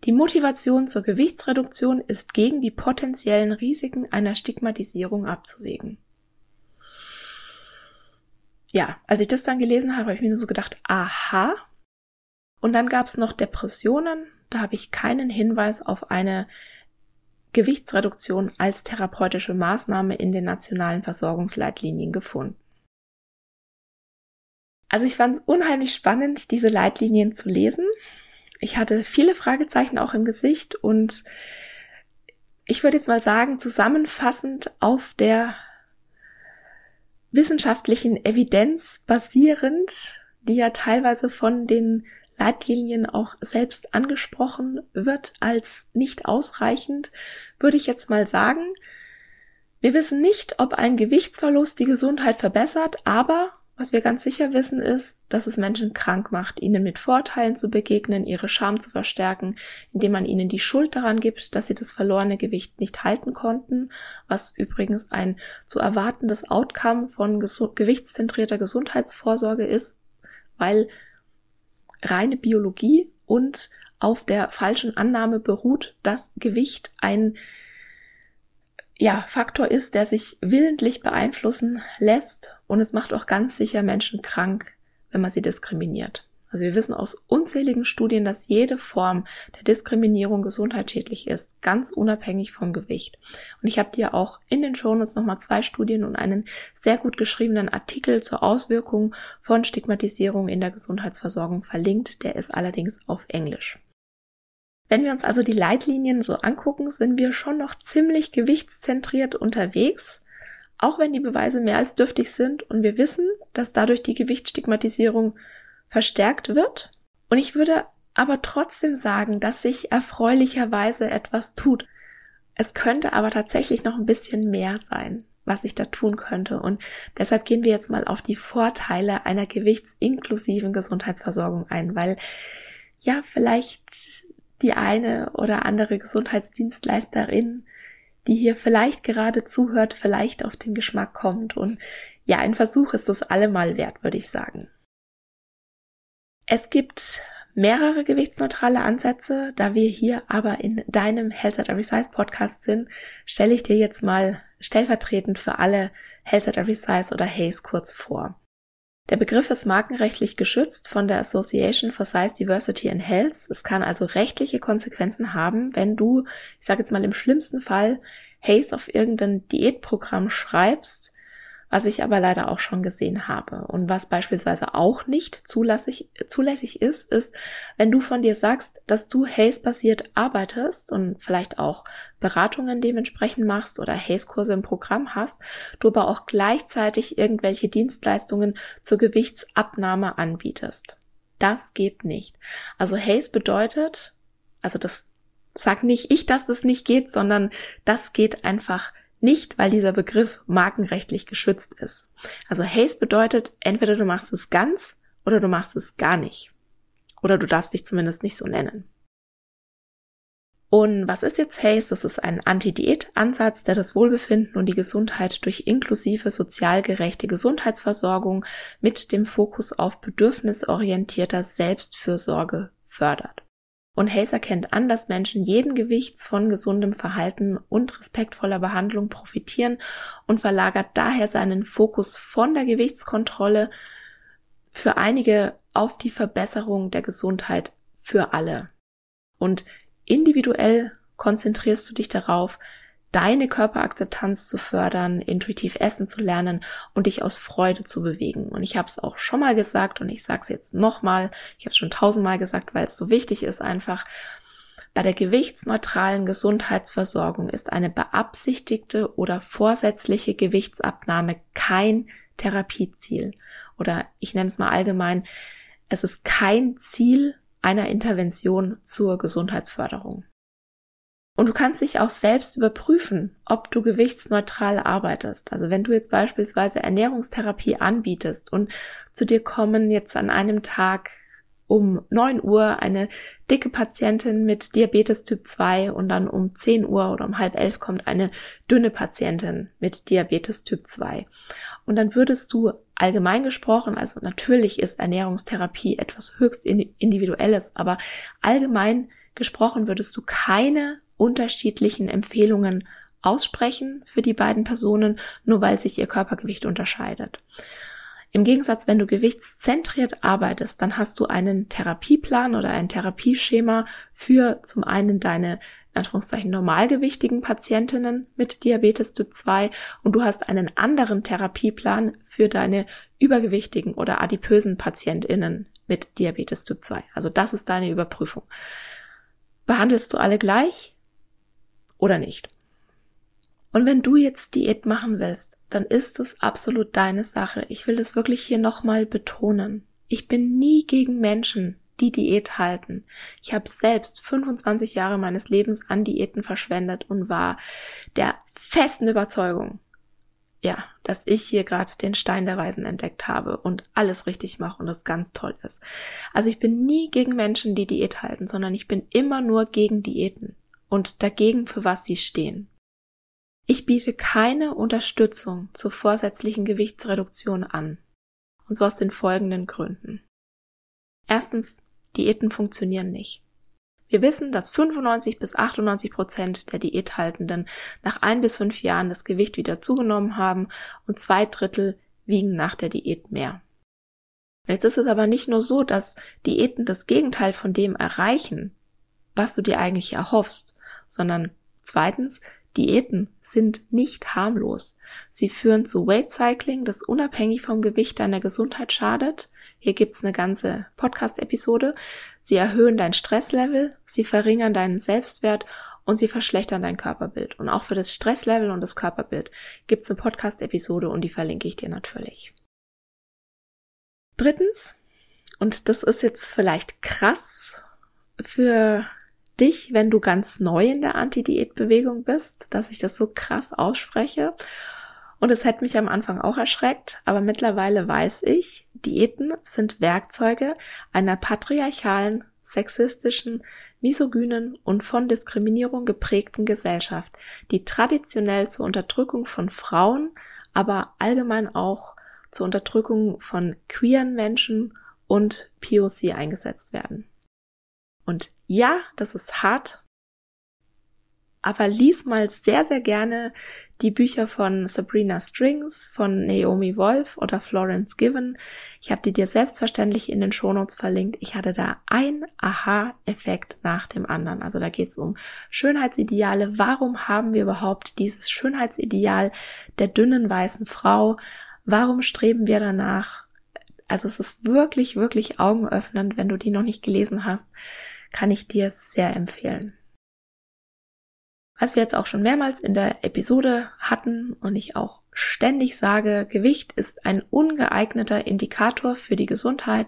Die Motivation zur Gewichtsreduktion ist gegen die potenziellen Risiken einer Stigmatisierung abzuwägen. Ja, als ich das dann gelesen habe, habe ich mir nur so gedacht, aha. Und dann gab es noch Depressionen. Da habe ich keinen Hinweis auf eine Gewichtsreduktion als therapeutische Maßnahme in den nationalen Versorgungsleitlinien gefunden. Also ich fand es unheimlich spannend, diese Leitlinien zu lesen. Ich hatte viele Fragezeichen auch im Gesicht und ich würde jetzt mal sagen, zusammenfassend auf der wissenschaftlichen Evidenz basierend, die ja teilweise von den Leitlinien auch selbst angesprochen wird als nicht ausreichend, würde ich jetzt mal sagen, wir wissen nicht, ob ein Gewichtsverlust die Gesundheit verbessert, aber was wir ganz sicher wissen ist, dass es Menschen krank macht, ihnen mit Vorteilen zu begegnen, ihre Scham zu verstärken, indem man ihnen die Schuld daran gibt, dass sie das verlorene Gewicht nicht halten konnten, was übrigens ein zu erwartendes Outcome von gesund gewichtszentrierter Gesundheitsvorsorge ist, weil reine Biologie und auf der falschen Annahme beruht, dass Gewicht ein ja, Faktor ist, der sich willentlich beeinflussen lässt und es macht auch ganz sicher Menschen krank, wenn man sie diskriminiert. Also wir wissen aus unzähligen Studien, dass jede Form der Diskriminierung gesundheitsschädlich ist, ganz unabhängig vom Gewicht. Und ich habe dir auch in den Shownotes nochmal zwei Studien und einen sehr gut geschriebenen Artikel zur Auswirkung von Stigmatisierung in der Gesundheitsversorgung verlinkt. Der ist allerdings auf Englisch. Wenn wir uns also die Leitlinien so angucken, sind wir schon noch ziemlich gewichtszentriert unterwegs, auch wenn die Beweise mehr als dürftig sind und wir wissen, dass dadurch die Gewichtsstigmatisierung verstärkt wird. Und ich würde aber trotzdem sagen, dass sich erfreulicherweise etwas tut. Es könnte aber tatsächlich noch ein bisschen mehr sein, was ich da tun könnte. Und deshalb gehen wir jetzt mal auf die Vorteile einer gewichtsinklusiven Gesundheitsversorgung ein, weil ja, vielleicht die eine oder andere Gesundheitsdienstleisterin, die hier vielleicht gerade zuhört, vielleicht auf den Geschmack kommt. Und ja, ein Versuch ist es allemal wert, würde ich sagen. Es gibt mehrere gewichtsneutrale Ansätze. Da wir hier aber in deinem Health at Every Size Podcast sind, stelle ich dir jetzt mal stellvertretend für alle Health at Every Size oder Haze kurz vor. Der Begriff ist markenrechtlich geschützt von der Association for Size Diversity and Health. Es kann also rechtliche Konsequenzen haben, wenn du, ich sage jetzt mal im schlimmsten Fall, Haze auf irgendein Diätprogramm schreibst, was ich aber leider auch schon gesehen habe. Und was beispielsweise auch nicht zulässig, zulässig ist, ist, wenn du von dir sagst, dass du Haze-basiert arbeitest und vielleicht auch Beratungen dementsprechend machst oder Haze-Kurse im Programm hast, du aber auch gleichzeitig irgendwelche Dienstleistungen zur Gewichtsabnahme anbietest. Das geht nicht. Also Haze bedeutet, also das sag nicht ich, dass das nicht geht, sondern das geht einfach nicht, weil dieser Begriff markenrechtlich geschützt ist. Also Haze bedeutet, entweder du machst es ganz oder du machst es gar nicht. Oder du darfst dich zumindest nicht so nennen. Und was ist jetzt Haze? Das ist ein Anti-Diät-Ansatz, der das Wohlbefinden und die Gesundheit durch inklusive sozial gerechte Gesundheitsversorgung mit dem Fokus auf bedürfnisorientierter Selbstfürsorge fördert. Und Hayes erkennt an, dass Menschen jeden Gewichts von gesundem Verhalten und respektvoller Behandlung profitieren und verlagert daher seinen Fokus von der Gewichtskontrolle für einige auf die Verbesserung der Gesundheit für alle. Und individuell konzentrierst du dich darauf, deine Körperakzeptanz zu fördern, intuitiv essen zu lernen und dich aus Freude zu bewegen. Und ich habe es auch schon mal gesagt und ich sage es jetzt nochmal, ich habe es schon tausendmal gesagt, weil es so wichtig ist einfach, bei der gewichtsneutralen Gesundheitsversorgung ist eine beabsichtigte oder vorsätzliche Gewichtsabnahme kein Therapieziel. Oder ich nenne es mal allgemein, es ist kein Ziel, einer Intervention zur Gesundheitsförderung. Und du kannst dich auch selbst überprüfen, ob du gewichtsneutral arbeitest. Also wenn du jetzt beispielsweise Ernährungstherapie anbietest und zu dir kommen jetzt an einem Tag um 9 Uhr eine dicke Patientin mit Diabetes Typ 2 und dann um 10 Uhr oder um halb elf kommt eine dünne Patientin mit Diabetes Typ 2. Und dann würdest du allgemein gesprochen, also natürlich ist Ernährungstherapie etwas höchst individuelles, aber allgemein gesprochen würdest du keine unterschiedlichen Empfehlungen aussprechen für die beiden Personen, nur weil sich ihr Körpergewicht unterscheidet. Im Gegensatz, wenn du gewichtszentriert arbeitest, dann hast du einen Therapieplan oder ein Therapieschema für zum einen deine in Anführungszeichen normalgewichtigen Patientinnen mit Diabetes Typ 2 und du hast einen anderen Therapieplan für deine übergewichtigen oder adipösen Patientinnen mit Diabetes Typ 2. Also das ist deine Überprüfung. Behandelst du alle gleich? oder nicht. Und wenn du jetzt Diät machen willst, dann ist es absolut deine Sache. Ich will das wirklich hier nochmal betonen. Ich bin nie gegen Menschen, die Diät halten. Ich habe selbst 25 Jahre meines Lebens an Diäten verschwendet und war der festen Überzeugung, ja, dass ich hier gerade den Stein der Weisen entdeckt habe und alles richtig mache und es ganz toll ist. Also ich bin nie gegen Menschen, die Diät halten, sondern ich bin immer nur gegen Diäten und dagegen, für was sie stehen. Ich biete keine Unterstützung zur vorsätzlichen Gewichtsreduktion an. Und zwar aus den folgenden Gründen. Erstens, Diäten funktionieren nicht. Wir wissen, dass 95 bis 98 Prozent der Diäthaltenden nach ein bis fünf Jahren das Gewicht wieder zugenommen haben und zwei Drittel wiegen nach der Diät mehr. Jetzt ist es aber nicht nur so, dass Diäten das Gegenteil von dem erreichen, was du dir eigentlich erhoffst, sondern zweitens, Diäten sind nicht harmlos. Sie führen zu Weight Cycling, das unabhängig vom Gewicht deiner Gesundheit schadet. Hier gibt's eine ganze Podcast-Episode. Sie erhöhen dein Stresslevel, sie verringern deinen Selbstwert und sie verschlechtern dein Körperbild. Und auch für das Stresslevel und das Körperbild gibt's eine Podcast-Episode und die verlinke ich dir natürlich. Drittens, und das ist jetzt vielleicht krass für dich, wenn du ganz neu in der Anti-Diät-Bewegung bist, dass ich das so krass ausspreche. Und es hätte mich am Anfang auch erschreckt, aber mittlerweile weiß ich, Diäten sind Werkzeuge einer patriarchalen, sexistischen, misogynen und von Diskriminierung geprägten Gesellschaft, die traditionell zur Unterdrückung von Frauen, aber allgemein auch zur Unterdrückung von queeren Menschen und POC eingesetzt werden. Und ja, das ist hart, aber lies mal sehr, sehr gerne die Bücher von Sabrina Strings, von Naomi Wolf oder Florence Given. Ich habe die dir selbstverständlich in den Shownotes verlinkt. Ich hatte da ein Aha-Effekt nach dem anderen. Also da geht es um Schönheitsideale. Warum haben wir überhaupt dieses Schönheitsideal der dünnen weißen Frau? Warum streben wir danach? Also es ist wirklich, wirklich augenöffnend, wenn du die noch nicht gelesen hast kann ich dir sehr empfehlen. Was wir jetzt auch schon mehrmals in der Episode hatten und ich auch ständig sage, Gewicht ist ein ungeeigneter Indikator für die Gesundheit.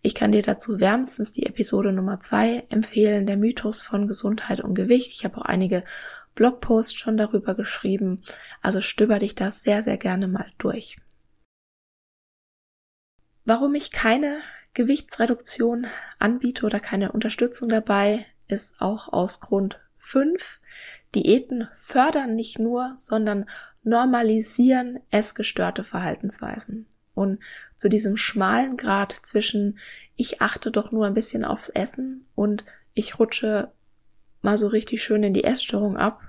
Ich kann dir dazu wärmstens die Episode Nummer zwei empfehlen, der Mythos von Gesundheit und Gewicht. Ich habe auch einige Blogposts schon darüber geschrieben, also stöber dich da sehr, sehr gerne mal durch. Warum ich keine Gewichtsreduktion anbiete oder keine Unterstützung dabei, ist auch aus Grund 5. Diäten fördern nicht nur, sondern normalisieren essgestörte Verhaltensweisen. Und zu diesem schmalen Grad zwischen ich achte doch nur ein bisschen aufs Essen und ich rutsche mal so richtig schön in die Essstörung ab,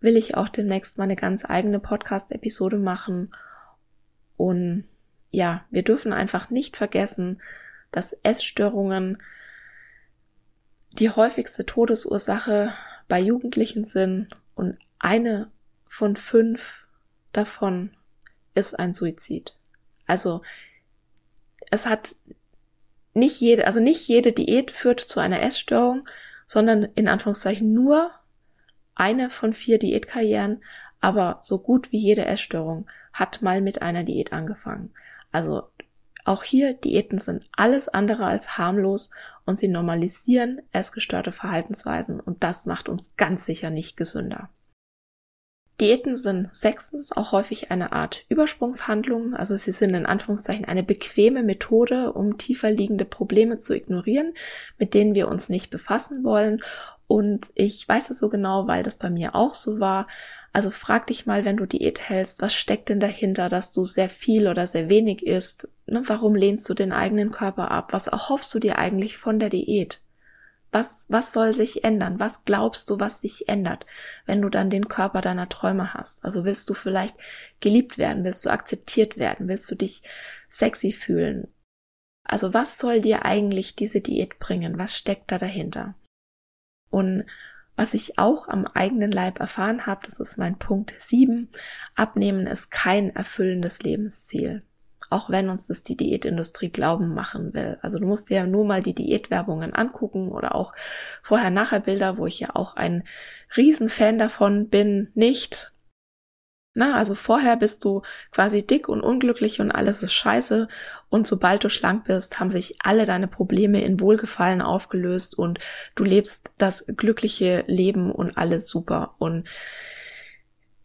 will ich auch demnächst meine ganz eigene Podcast-Episode machen und ja, wir dürfen einfach nicht vergessen, dass Essstörungen die häufigste Todesursache bei Jugendlichen sind und eine von fünf davon ist ein Suizid. Also es hat nicht jede, also nicht jede Diät führt zu einer Essstörung, sondern in Anführungszeichen nur eine von vier Diätkarrieren, aber so gut wie jede Essstörung hat mal mit einer Diät angefangen. Also auch hier, Diäten sind alles andere als harmlos und sie normalisieren essgestörte Verhaltensweisen und das macht uns ganz sicher nicht gesünder. Diäten sind sechstens auch häufig eine Art Übersprungshandlung, also sie sind in Anführungszeichen eine bequeme Methode, um tiefer liegende Probleme zu ignorieren, mit denen wir uns nicht befassen wollen. Und ich weiß es so genau, weil das bei mir auch so war. Also frag dich mal, wenn du Diät hältst, was steckt denn dahinter, dass du sehr viel oder sehr wenig isst? Ne, warum lehnst du den eigenen Körper ab? Was erhoffst du dir eigentlich von der Diät? Was, was soll sich ändern? Was glaubst du, was sich ändert, wenn du dann den Körper deiner Träume hast? Also willst du vielleicht geliebt werden? Willst du akzeptiert werden? Willst du dich sexy fühlen? Also was soll dir eigentlich diese Diät bringen? Was steckt da dahinter? Und was ich auch am eigenen Leib erfahren habe, das ist mein Punkt 7, Abnehmen ist kein erfüllendes Lebensziel auch wenn uns das die Diätindustrie glauben machen will. Also du musst dir ja nur mal die Diätwerbungen angucken oder auch vorher-nachher-Bilder, wo ich ja auch ein Riesenfan davon bin, nicht. Na, also vorher bist du quasi dick und unglücklich und alles ist scheiße. Und sobald du schlank bist, haben sich alle deine Probleme in Wohlgefallen aufgelöst und du lebst das glückliche Leben und alles super. Und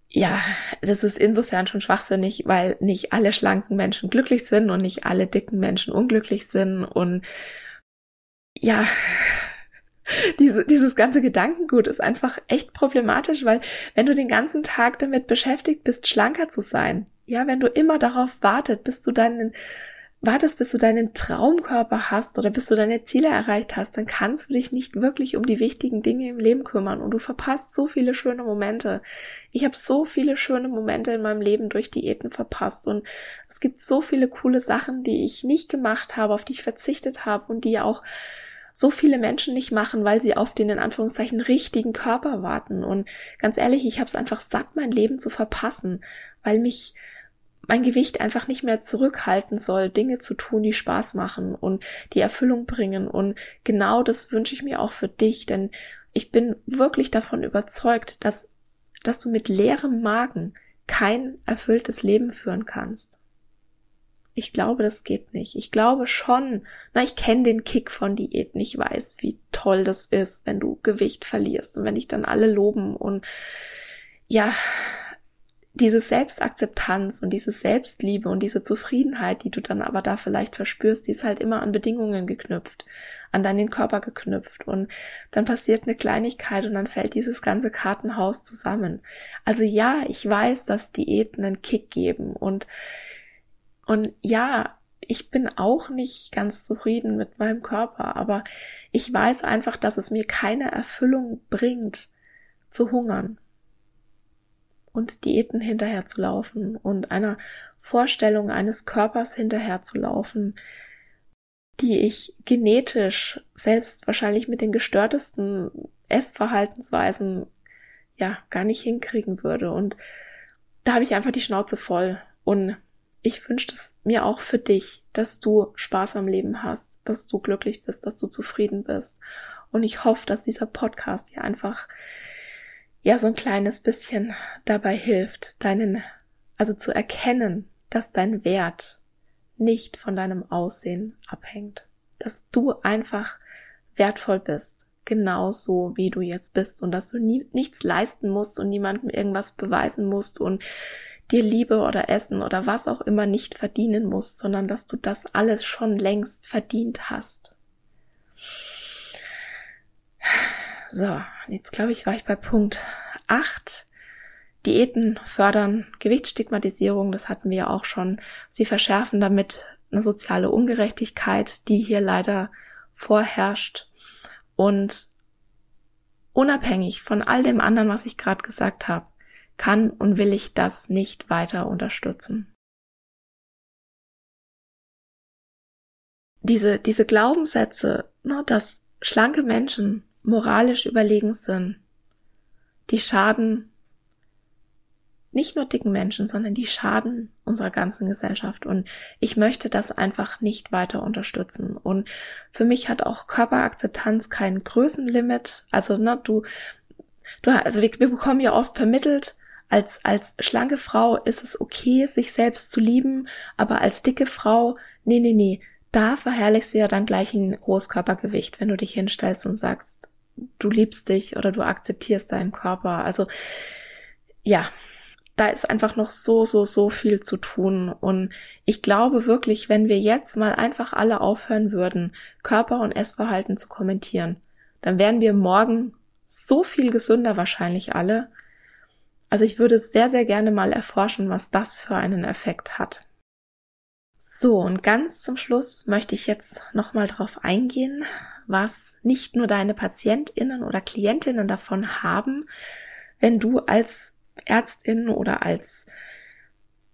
ja, das ist insofern schon schwachsinnig, weil nicht alle schlanken Menschen glücklich sind und nicht alle dicken Menschen unglücklich sind. Und ja, diese, dieses ganze Gedankengut ist einfach echt problematisch, weil wenn du den ganzen Tag damit beschäftigt bist, schlanker zu sein, ja, wenn du immer darauf wartet, bis du deinen wartest, bis du deinen Traumkörper hast oder bis du deine Ziele erreicht hast, dann kannst du dich nicht wirklich um die wichtigen Dinge im Leben kümmern und du verpasst so viele schöne Momente. Ich habe so viele schöne Momente in meinem Leben durch Diäten verpasst und es gibt so viele coole Sachen, die ich nicht gemacht habe, auf die ich verzichtet habe und die auch so viele Menschen nicht machen, weil sie auf den in Anführungszeichen richtigen Körper warten. Und ganz ehrlich, ich habe es einfach satt, mein Leben zu verpassen, weil mich mein Gewicht einfach nicht mehr zurückhalten soll, Dinge zu tun, die Spaß machen und die Erfüllung bringen. Und genau das wünsche ich mir auch für dich, denn ich bin wirklich davon überzeugt, dass, dass du mit leerem Magen kein erfülltes Leben führen kannst. Ich glaube, das geht nicht. Ich glaube schon, na, ich kenne den Kick von Diäten. Ich weiß, wie toll das ist, wenn du Gewicht verlierst und wenn dich dann alle loben und ja, diese Selbstakzeptanz und diese Selbstliebe und diese Zufriedenheit, die du dann aber da vielleicht verspürst, die ist halt immer an Bedingungen geknüpft, an deinen Körper geknüpft und dann passiert eine Kleinigkeit und dann fällt dieses ganze Kartenhaus zusammen. Also ja, ich weiß, dass Diäten einen Kick geben und und ja, ich bin auch nicht ganz zufrieden mit meinem Körper, aber ich weiß einfach, dass es mir keine Erfüllung bringt, zu hungern und Diäten hinterherzulaufen und einer Vorstellung eines Körpers hinterherzulaufen, die ich genetisch selbst wahrscheinlich mit den gestörtesten Essverhaltensweisen ja gar nicht hinkriegen würde. Und da habe ich einfach die Schnauze voll. Und ich wünsche es mir auch für dich, dass du Spaß am Leben hast, dass du glücklich bist, dass du zufrieden bist. Und ich hoffe, dass dieser Podcast dir einfach ja so ein kleines bisschen dabei hilft, deinen, also zu erkennen, dass dein Wert nicht von deinem Aussehen abhängt. Dass du einfach wertvoll bist, genauso wie du jetzt bist und dass du nie, nichts leisten musst und niemandem irgendwas beweisen musst und dir Liebe oder Essen oder was auch immer nicht verdienen musst, sondern dass du das alles schon längst verdient hast. So, jetzt glaube ich, war ich bei Punkt 8. Diäten fördern Gewichtsstigmatisierung, das hatten wir ja auch schon. Sie verschärfen damit eine soziale Ungerechtigkeit, die hier leider vorherrscht. Und unabhängig von all dem anderen, was ich gerade gesagt habe, kann und will ich das nicht weiter unterstützen. Diese, diese Glaubenssätze, ne, dass schlanke Menschen moralisch überlegen sind, die schaden nicht nur dicken Menschen, sondern die schaden unserer ganzen Gesellschaft. Und ich möchte das einfach nicht weiter unterstützen. Und für mich hat auch Körperakzeptanz kein Größenlimit. Also, ne, du, du, also wir, wir bekommen ja oft vermittelt, als, als schlanke Frau ist es okay, sich selbst zu lieben, aber als dicke Frau, nee, nee, nee, da verherrlichst du ja dann gleich ein hohes Körpergewicht, wenn du dich hinstellst und sagst, du liebst dich oder du akzeptierst deinen Körper. Also ja, da ist einfach noch so, so, so viel zu tun. Und ich glaube wirklich, wenn wir jetzt mal einfach alle aufhören würden, Körper und Essverhalten zu kommentieren, dann wären wir morgen so viel gesünder wahrscheinlich alle. Also ich würde sehr, sehr gerne mal erforschen, was das für einen Effekt hat. So, und ganz zum Schluss möchte ich jetzt nochmal drauf eingehen, was nicht nur deine PatientInnen oder KlientInnen davon haben, wenn du als Ärztin oder als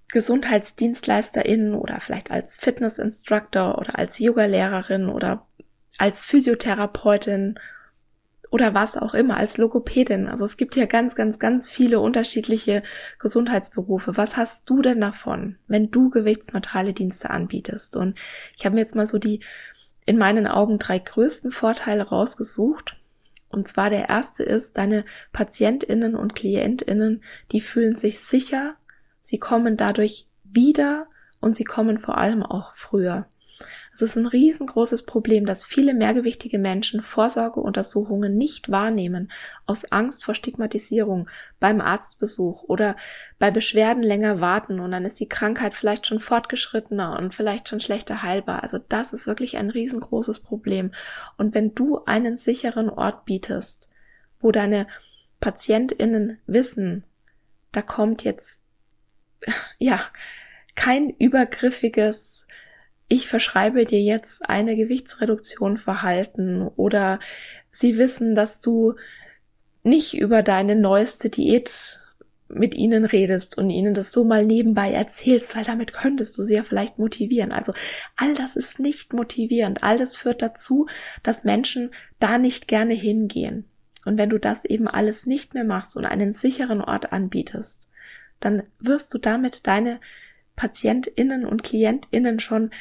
Gesundheitsdienstleisterin oder vielleicht als Fitnessinstructor oder als Yogalehrerin oder als Physiotherapeutin oder was auch immer, als Logopädin. Also es gibt ja ganz, ganz, ganz viele unterschiedliche Gesundheitsberufe. Was hast du denn davon, wenn du gewichtsneutrale Dienste anbietest? Und ich habe mir jetzt mal so die in meinen Augen drei größten Vorteile rausgesucht. Und zwar der erste ist, deine Patientinnen und Klientinnen, die fühlen sich sicher, sie kommen dadurch wieder und sie kommen vor allem auch früher. Es ist ein riesengroßes Problem, dass viele mehrgewichtige Menschen Vorsorgeuntersuchungen nicht wahrnehmen, aus Angst vor Stigmatisierung beim Arztbesuch oder bei Beschwerden länger warten und dann ist die Krankheit vielleicht schon fortgeschrittener und vielleicht schon schlechter heilbar. Also das ist wirklich ein riesengroßes Problem. Und wenn du einen sicheren Ort bietest, wo deine PatientInnen wissen, da kommt jetzt, ja, kein übergriffiges ich verschreibe dir jetzt eine Gewichtsreduktion Verhalten oder sie wissen, dass du nicht über deine neueste Diät mit ihnen redest und ihnen das so mal nebenbei erzählst, weil damit könntest du sie ja vielleicht motivieren. Also all das ist nicht motivierend. All das führt dazu, dass Menschen da nicht gerne hingehen. Und wenn du das eben alles nicht mehr machst und einen sicheren Ort anbietest, dann wirst du damit deine PatientInnen und KlientInnen schon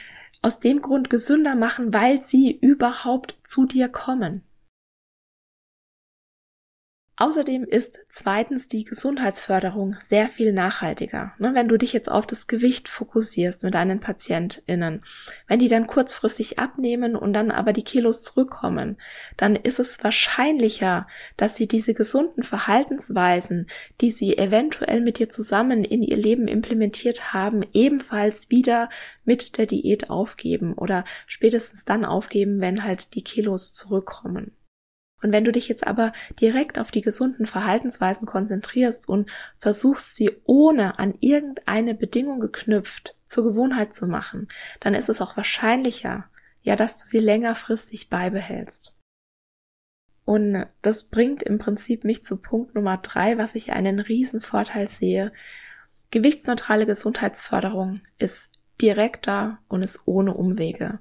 aus dem Grund gesünder machen, weil sie überhaupt zu dir kommen. Außerdem ist zweitens die Gesundheitsförderung sehr viel nachhaltiger. Ne, wenn du dich jetzt auf das Gewicht fokussierst mit deinen PatientInnen, wenn die dann kurzfristig abnehmen und dann aber die Kilos zurückkommen, dann ist es wahrscheinlicher, dass sie diese gesunden Verhaltensweisen, die sie eventuell mit dir zusammen in ihr Leben implementiert haben, ebenfalls wieder mit der Diät aufgeben oder spätestens dann aufgeben, wenn halt die Kilos zurückkommen. Und wenn du dich jetzt aber direkt auf die gesunden Verhaltensweisen konzentrierst und versuchst, sie ohne an irgendeine Bedingung geknüpft zur Gewohnheit zu machen, dann ist es auch wahrscheinlicher, ja, dass du sie längerfristig beibehältst. Und das bringt im Prinzip mich zu Punkt Nummer drei, was ich einen riesen Vorteil sehe. Gewichtsneutrale Gesundheitsförderung ist direkter und ist ohne Umwege.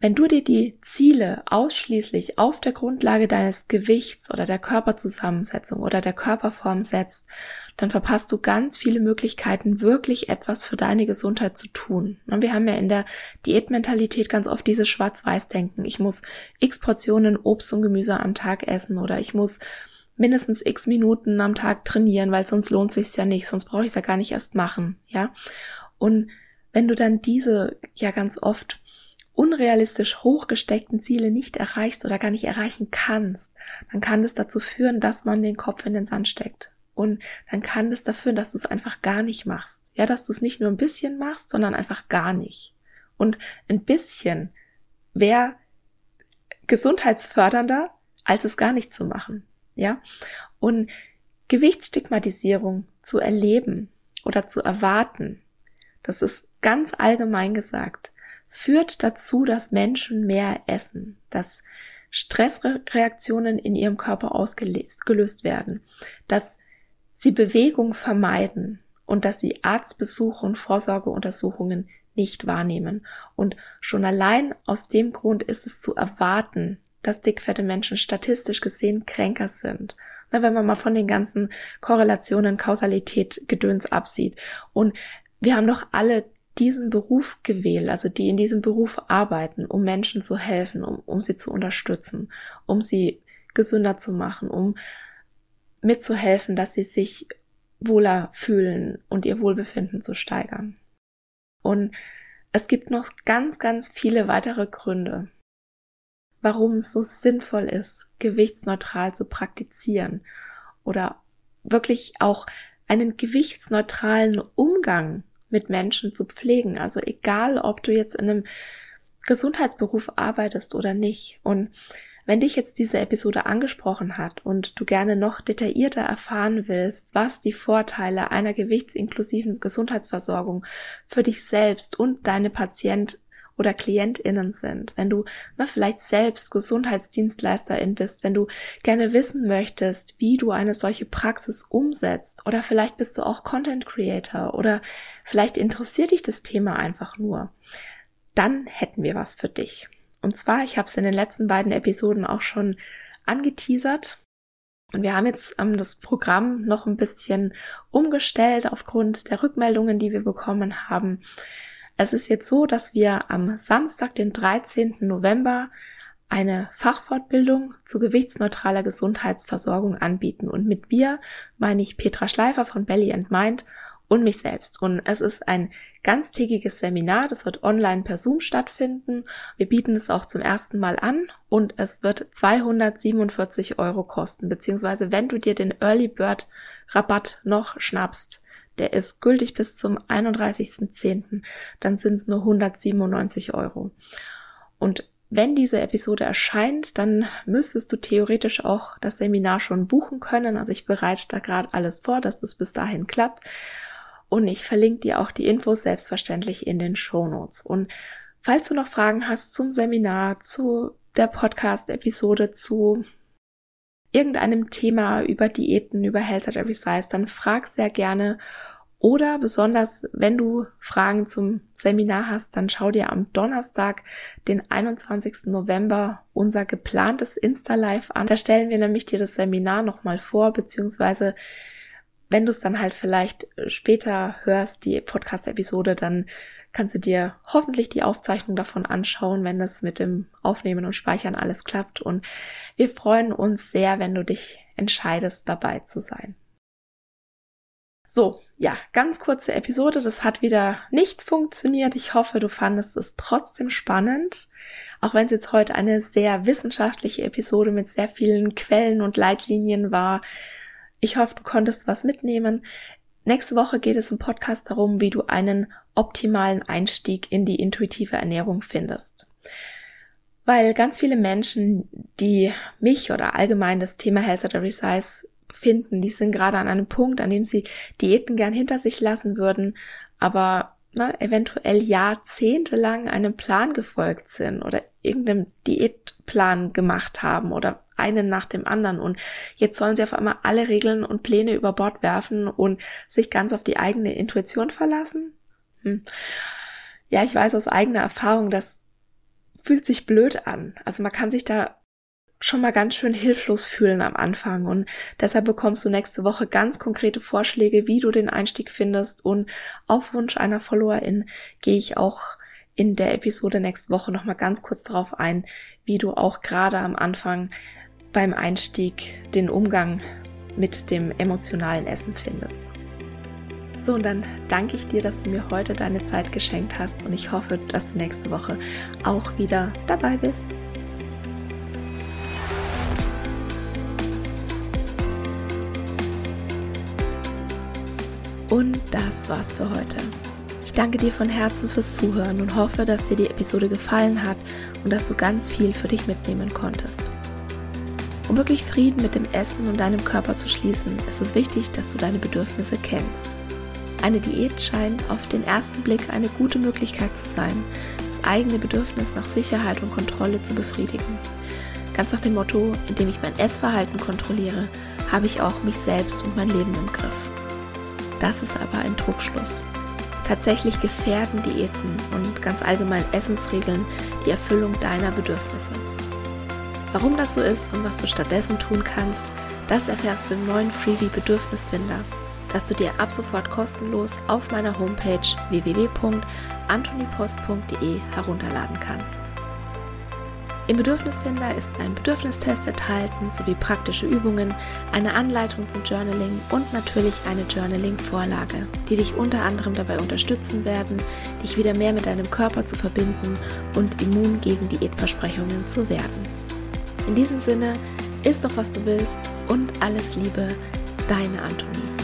Wenn du dir die Ziele ausschließlich auf der Grundlage deines Gewichts oder der Körperzusammensetzung oder der Körperform setzt, dann verpasst du ganz viele Möglichkeiten, wirklich etwas für deine Gesundheit zu tun. Wir haben ja in der Diätmentalität ganz oft dieses Schwarz-Weiß-Denken. Ich muss x Portionen Obst und Gemüse am Tag essen oder ich muss mindestens x Minuten am Tag trainieren, weil sonst lohnt sich's ja nicht, sonst brauche ich es ja gar nicht erst machen, ja. Und wenn du dann diese ja ganz oft unrealistisch hochgesteckten Ziele nicht erreichst oder gar nicht erreichen kannst, dann kann das dazu führen, dass man den Kopf in den Sand steckt. Und dann kann das dafür, dass du es einfach gar nicht machst. Ja, dass du es nicht nur ein bisschen machst, sondern einfach gar nicht. Und ein bisschen wäre gesundheitsfördernder, als es gar nicht zu machen. Ja, und Gewichtsstigmatisierung zu erleben oder zu erwarten, das ist ganz allgemein gesagt, führt dazu, dass Menschen mehr essen, dass Stressreaktionen in ihrem Körper ausgelöst werden, dass sie Bewegung vermeiden und dass sie Arztbesuche und Vorsorgeuntersuchungen nicht wahrnehmen. Und schon allein aus dem Grund ist es zu erwarten, dass dickfette Menschen statistisch gesehen kränker sind. Na, wenn man mal von den ganzen Korrelationen, Kausalität, Gedöns absieht. Und wir haben doch alle diesen Beruf gewählt, also die in diesem Beruf arbeiten, um Menschen zu helfen, um, um sie zu unterstützen, um sie gesünder zu machen, um mitzuhelfen, dass sie sich wohler fühlen und ihr Wohlbefinden zu steigern. Und Es gibt noch ganz, ganz viele weitere Gründe, warum es so sinnvoll ist, gewichtsneutral zu praktizieren oder wirklich auch einen gewichtsneutralen Umgang mit Menschen zu pflegen. Also egal, ob du jetzt in einem Gesundheitsberuf arbeitest oder nicht. Und wenn dich jetzt diese Episode angesprochen hat und du gerne noch detaillierter erfahren willst, was die Vorteile einer gewichtsinklusiven Gesundheitsversorgung für dich selbst und deine Patient oder KlientInnen sind, wenn du na, vielleicht selbst Gesundheitsdienstleisterin bist, wenn du gerne wissen möchtest, wie du eine solche Praxis umsetzt oder vielleicht bist du auch Content Creator oder vielleicht interessiert dich das Thema einfach nur, dann hätten wir was für dich. Und zwar, ich habe es in den letzten beiden Episoden auch schon angeteasert. Und wir haben jetzt ähm, das Programm noch ein bisschen umgestellt aufgrund der Rückmeldungen, die wir bekommen haben. Es ist jetzt so, dass wir am Samstag, den 13. November, eine Fachfortbildung zu gewichtsneutraler Gesundheitsversorgung anbieten. Und mit wir meine ich Petra Schleifer von Belly and Mind und mich selbst. Und es ist ein ganztägiges Seminar, das wird online per Zoom stattfinden. Wir bieten es auch zum ersten Mal an und es wird 247 Euro kosten, beziehungsweise wenn du dir den Early Bird Rabatt noch schnappst, der ist gültig bis zum 31.10., dann sind es nur 197 Euro. Und wenn diese Episode erscheint, dann müsstest du theoretisch auch das Seminar schon buchen können. Also ich bereite da gerade alles vor, dass das bis dahin klappt. Und ich verlinke dir auch die Infos selbstverständlich in den Show Notes. Und falls du noch Fragen hast zum Seminar, zu der Podcast-Episode, zu irgendeinem Thema über Diäten, über Health at Every Size, dann frag sehr gerne. Oder besonders, wenn du Fragen zum Seminar hast, dann schau dir am Donnerstag, den 21. November, unser geplantes Insta-Live an. Da stellen wir nämlich dir das Seminar nochmal vor, beziehungsweise wenn du es dann halt vielleicht später hörst, die Podcast-Episode, dann kannst du dir hoffentlich die Aufzeichnung davon anschauen, wenn es mit dem Aufnehmen und Speichern alles klappt. Und wir freuen uns sehr, wenn du dich entscheidest, dabei zu sein. So, ja, ganz kurze Episode. Das hat wieder nicht funktioniert. Ich hoffe, du fandest es trotzdem spannend. Auch wenn es jetzt heute eine sehr wissenschaftliche Episode mit sehr vielen Quellen und Leitlinien war. Ich hoffe, du konntest was mitnehmen. Nächste Woche geht es im Podcast darum, wie du einen optimalen Einstieg in die intuitive Ernährung findest. Weil ganz viele Menschen, die mich oder allgemein das Thema Health at Every Size finden, die sind gerade an einem Punkt, an dem sie Diäten gern hinter sich lassen würden, aber na, eventuell jahrzehntelang einem Plan gefolgt sind oder irgendeinem Diätplan gemacht haben oder einen nach dem anderen und jetzt sollen sie auf einmal alle Regeln und Pläne über Bord werfen und sich ganz auf die eigene Intuition verlassen? Hm. Ja, ich weiß aus eigener Erfahrung, das fühlt sich blöd an. Also man kann sich da schon mal ganz schön hilflos fühlen am Anfang und deshalb bekommst du nächste Woche ganz konkrete Vorschläge, wie du den Einstieg findest und auf Wunsch einer Followerin gehe ich auch in der Episode nächste Woche noch mal ganz kurz darauf ein, wie du auch gerade am Anfang beim Einstieg den Umgang mit dem emotionalen Essen findest. So, und dann danke ich dir, dass du mir heute deine Zeit geschenkt hast und ich hoffe, dass du nächste Woche auch wieder dabei bist. Und das war's für heute. Ich danke dir von Herzen fürs Zuhören und hoffe, dass dir die Episode gefallen hat und dass du ganz viel für dich mitnehmen konntest. Um wirklich Frieden mit dem Essen und deinem Körper zu schließen, ist es wichtig, dass du deine Bedürfnisse kennst. Eine Diät scheint auf den ersten Blick eine gute Möglichkeit zu sein, das eigene Bedürfnis nach Sicherheit und Kontrolle zu befriedigen. Ganz nach dem Motto, indem ich mein Essverhalten kontrolliere, habe ich auch mich selbst und mein Leben im Griff. Das ist aber ein Trugschluss. Tatsächlich gefährden Diäten und ganz allgemein Essensregeln die Erfüllung deiner Bedürfnisse. Warum das so ist und was du stattdessen tun kannst, das erfährst du im neuen Freebie Bedürfnisfinder, das du dir ab sofort kostenlos auf meiner Homepage www.antonipost.de herunterladen kannst. Im Bedürfnisfinder ist ein Bedürfnistest enthalten sowie praktische Übungen, eine Anleitung zum Journaling und natürlich eine Journaling-Vorlage, die dich unter anderem dabei unterstützen werden, dich wieder mehr mit deinem Körper zu verbinden und immun gegen Diätversprechungen zu werden. In diesem Sinne, isst doch was du willst und alles Liebe, deine Antonie.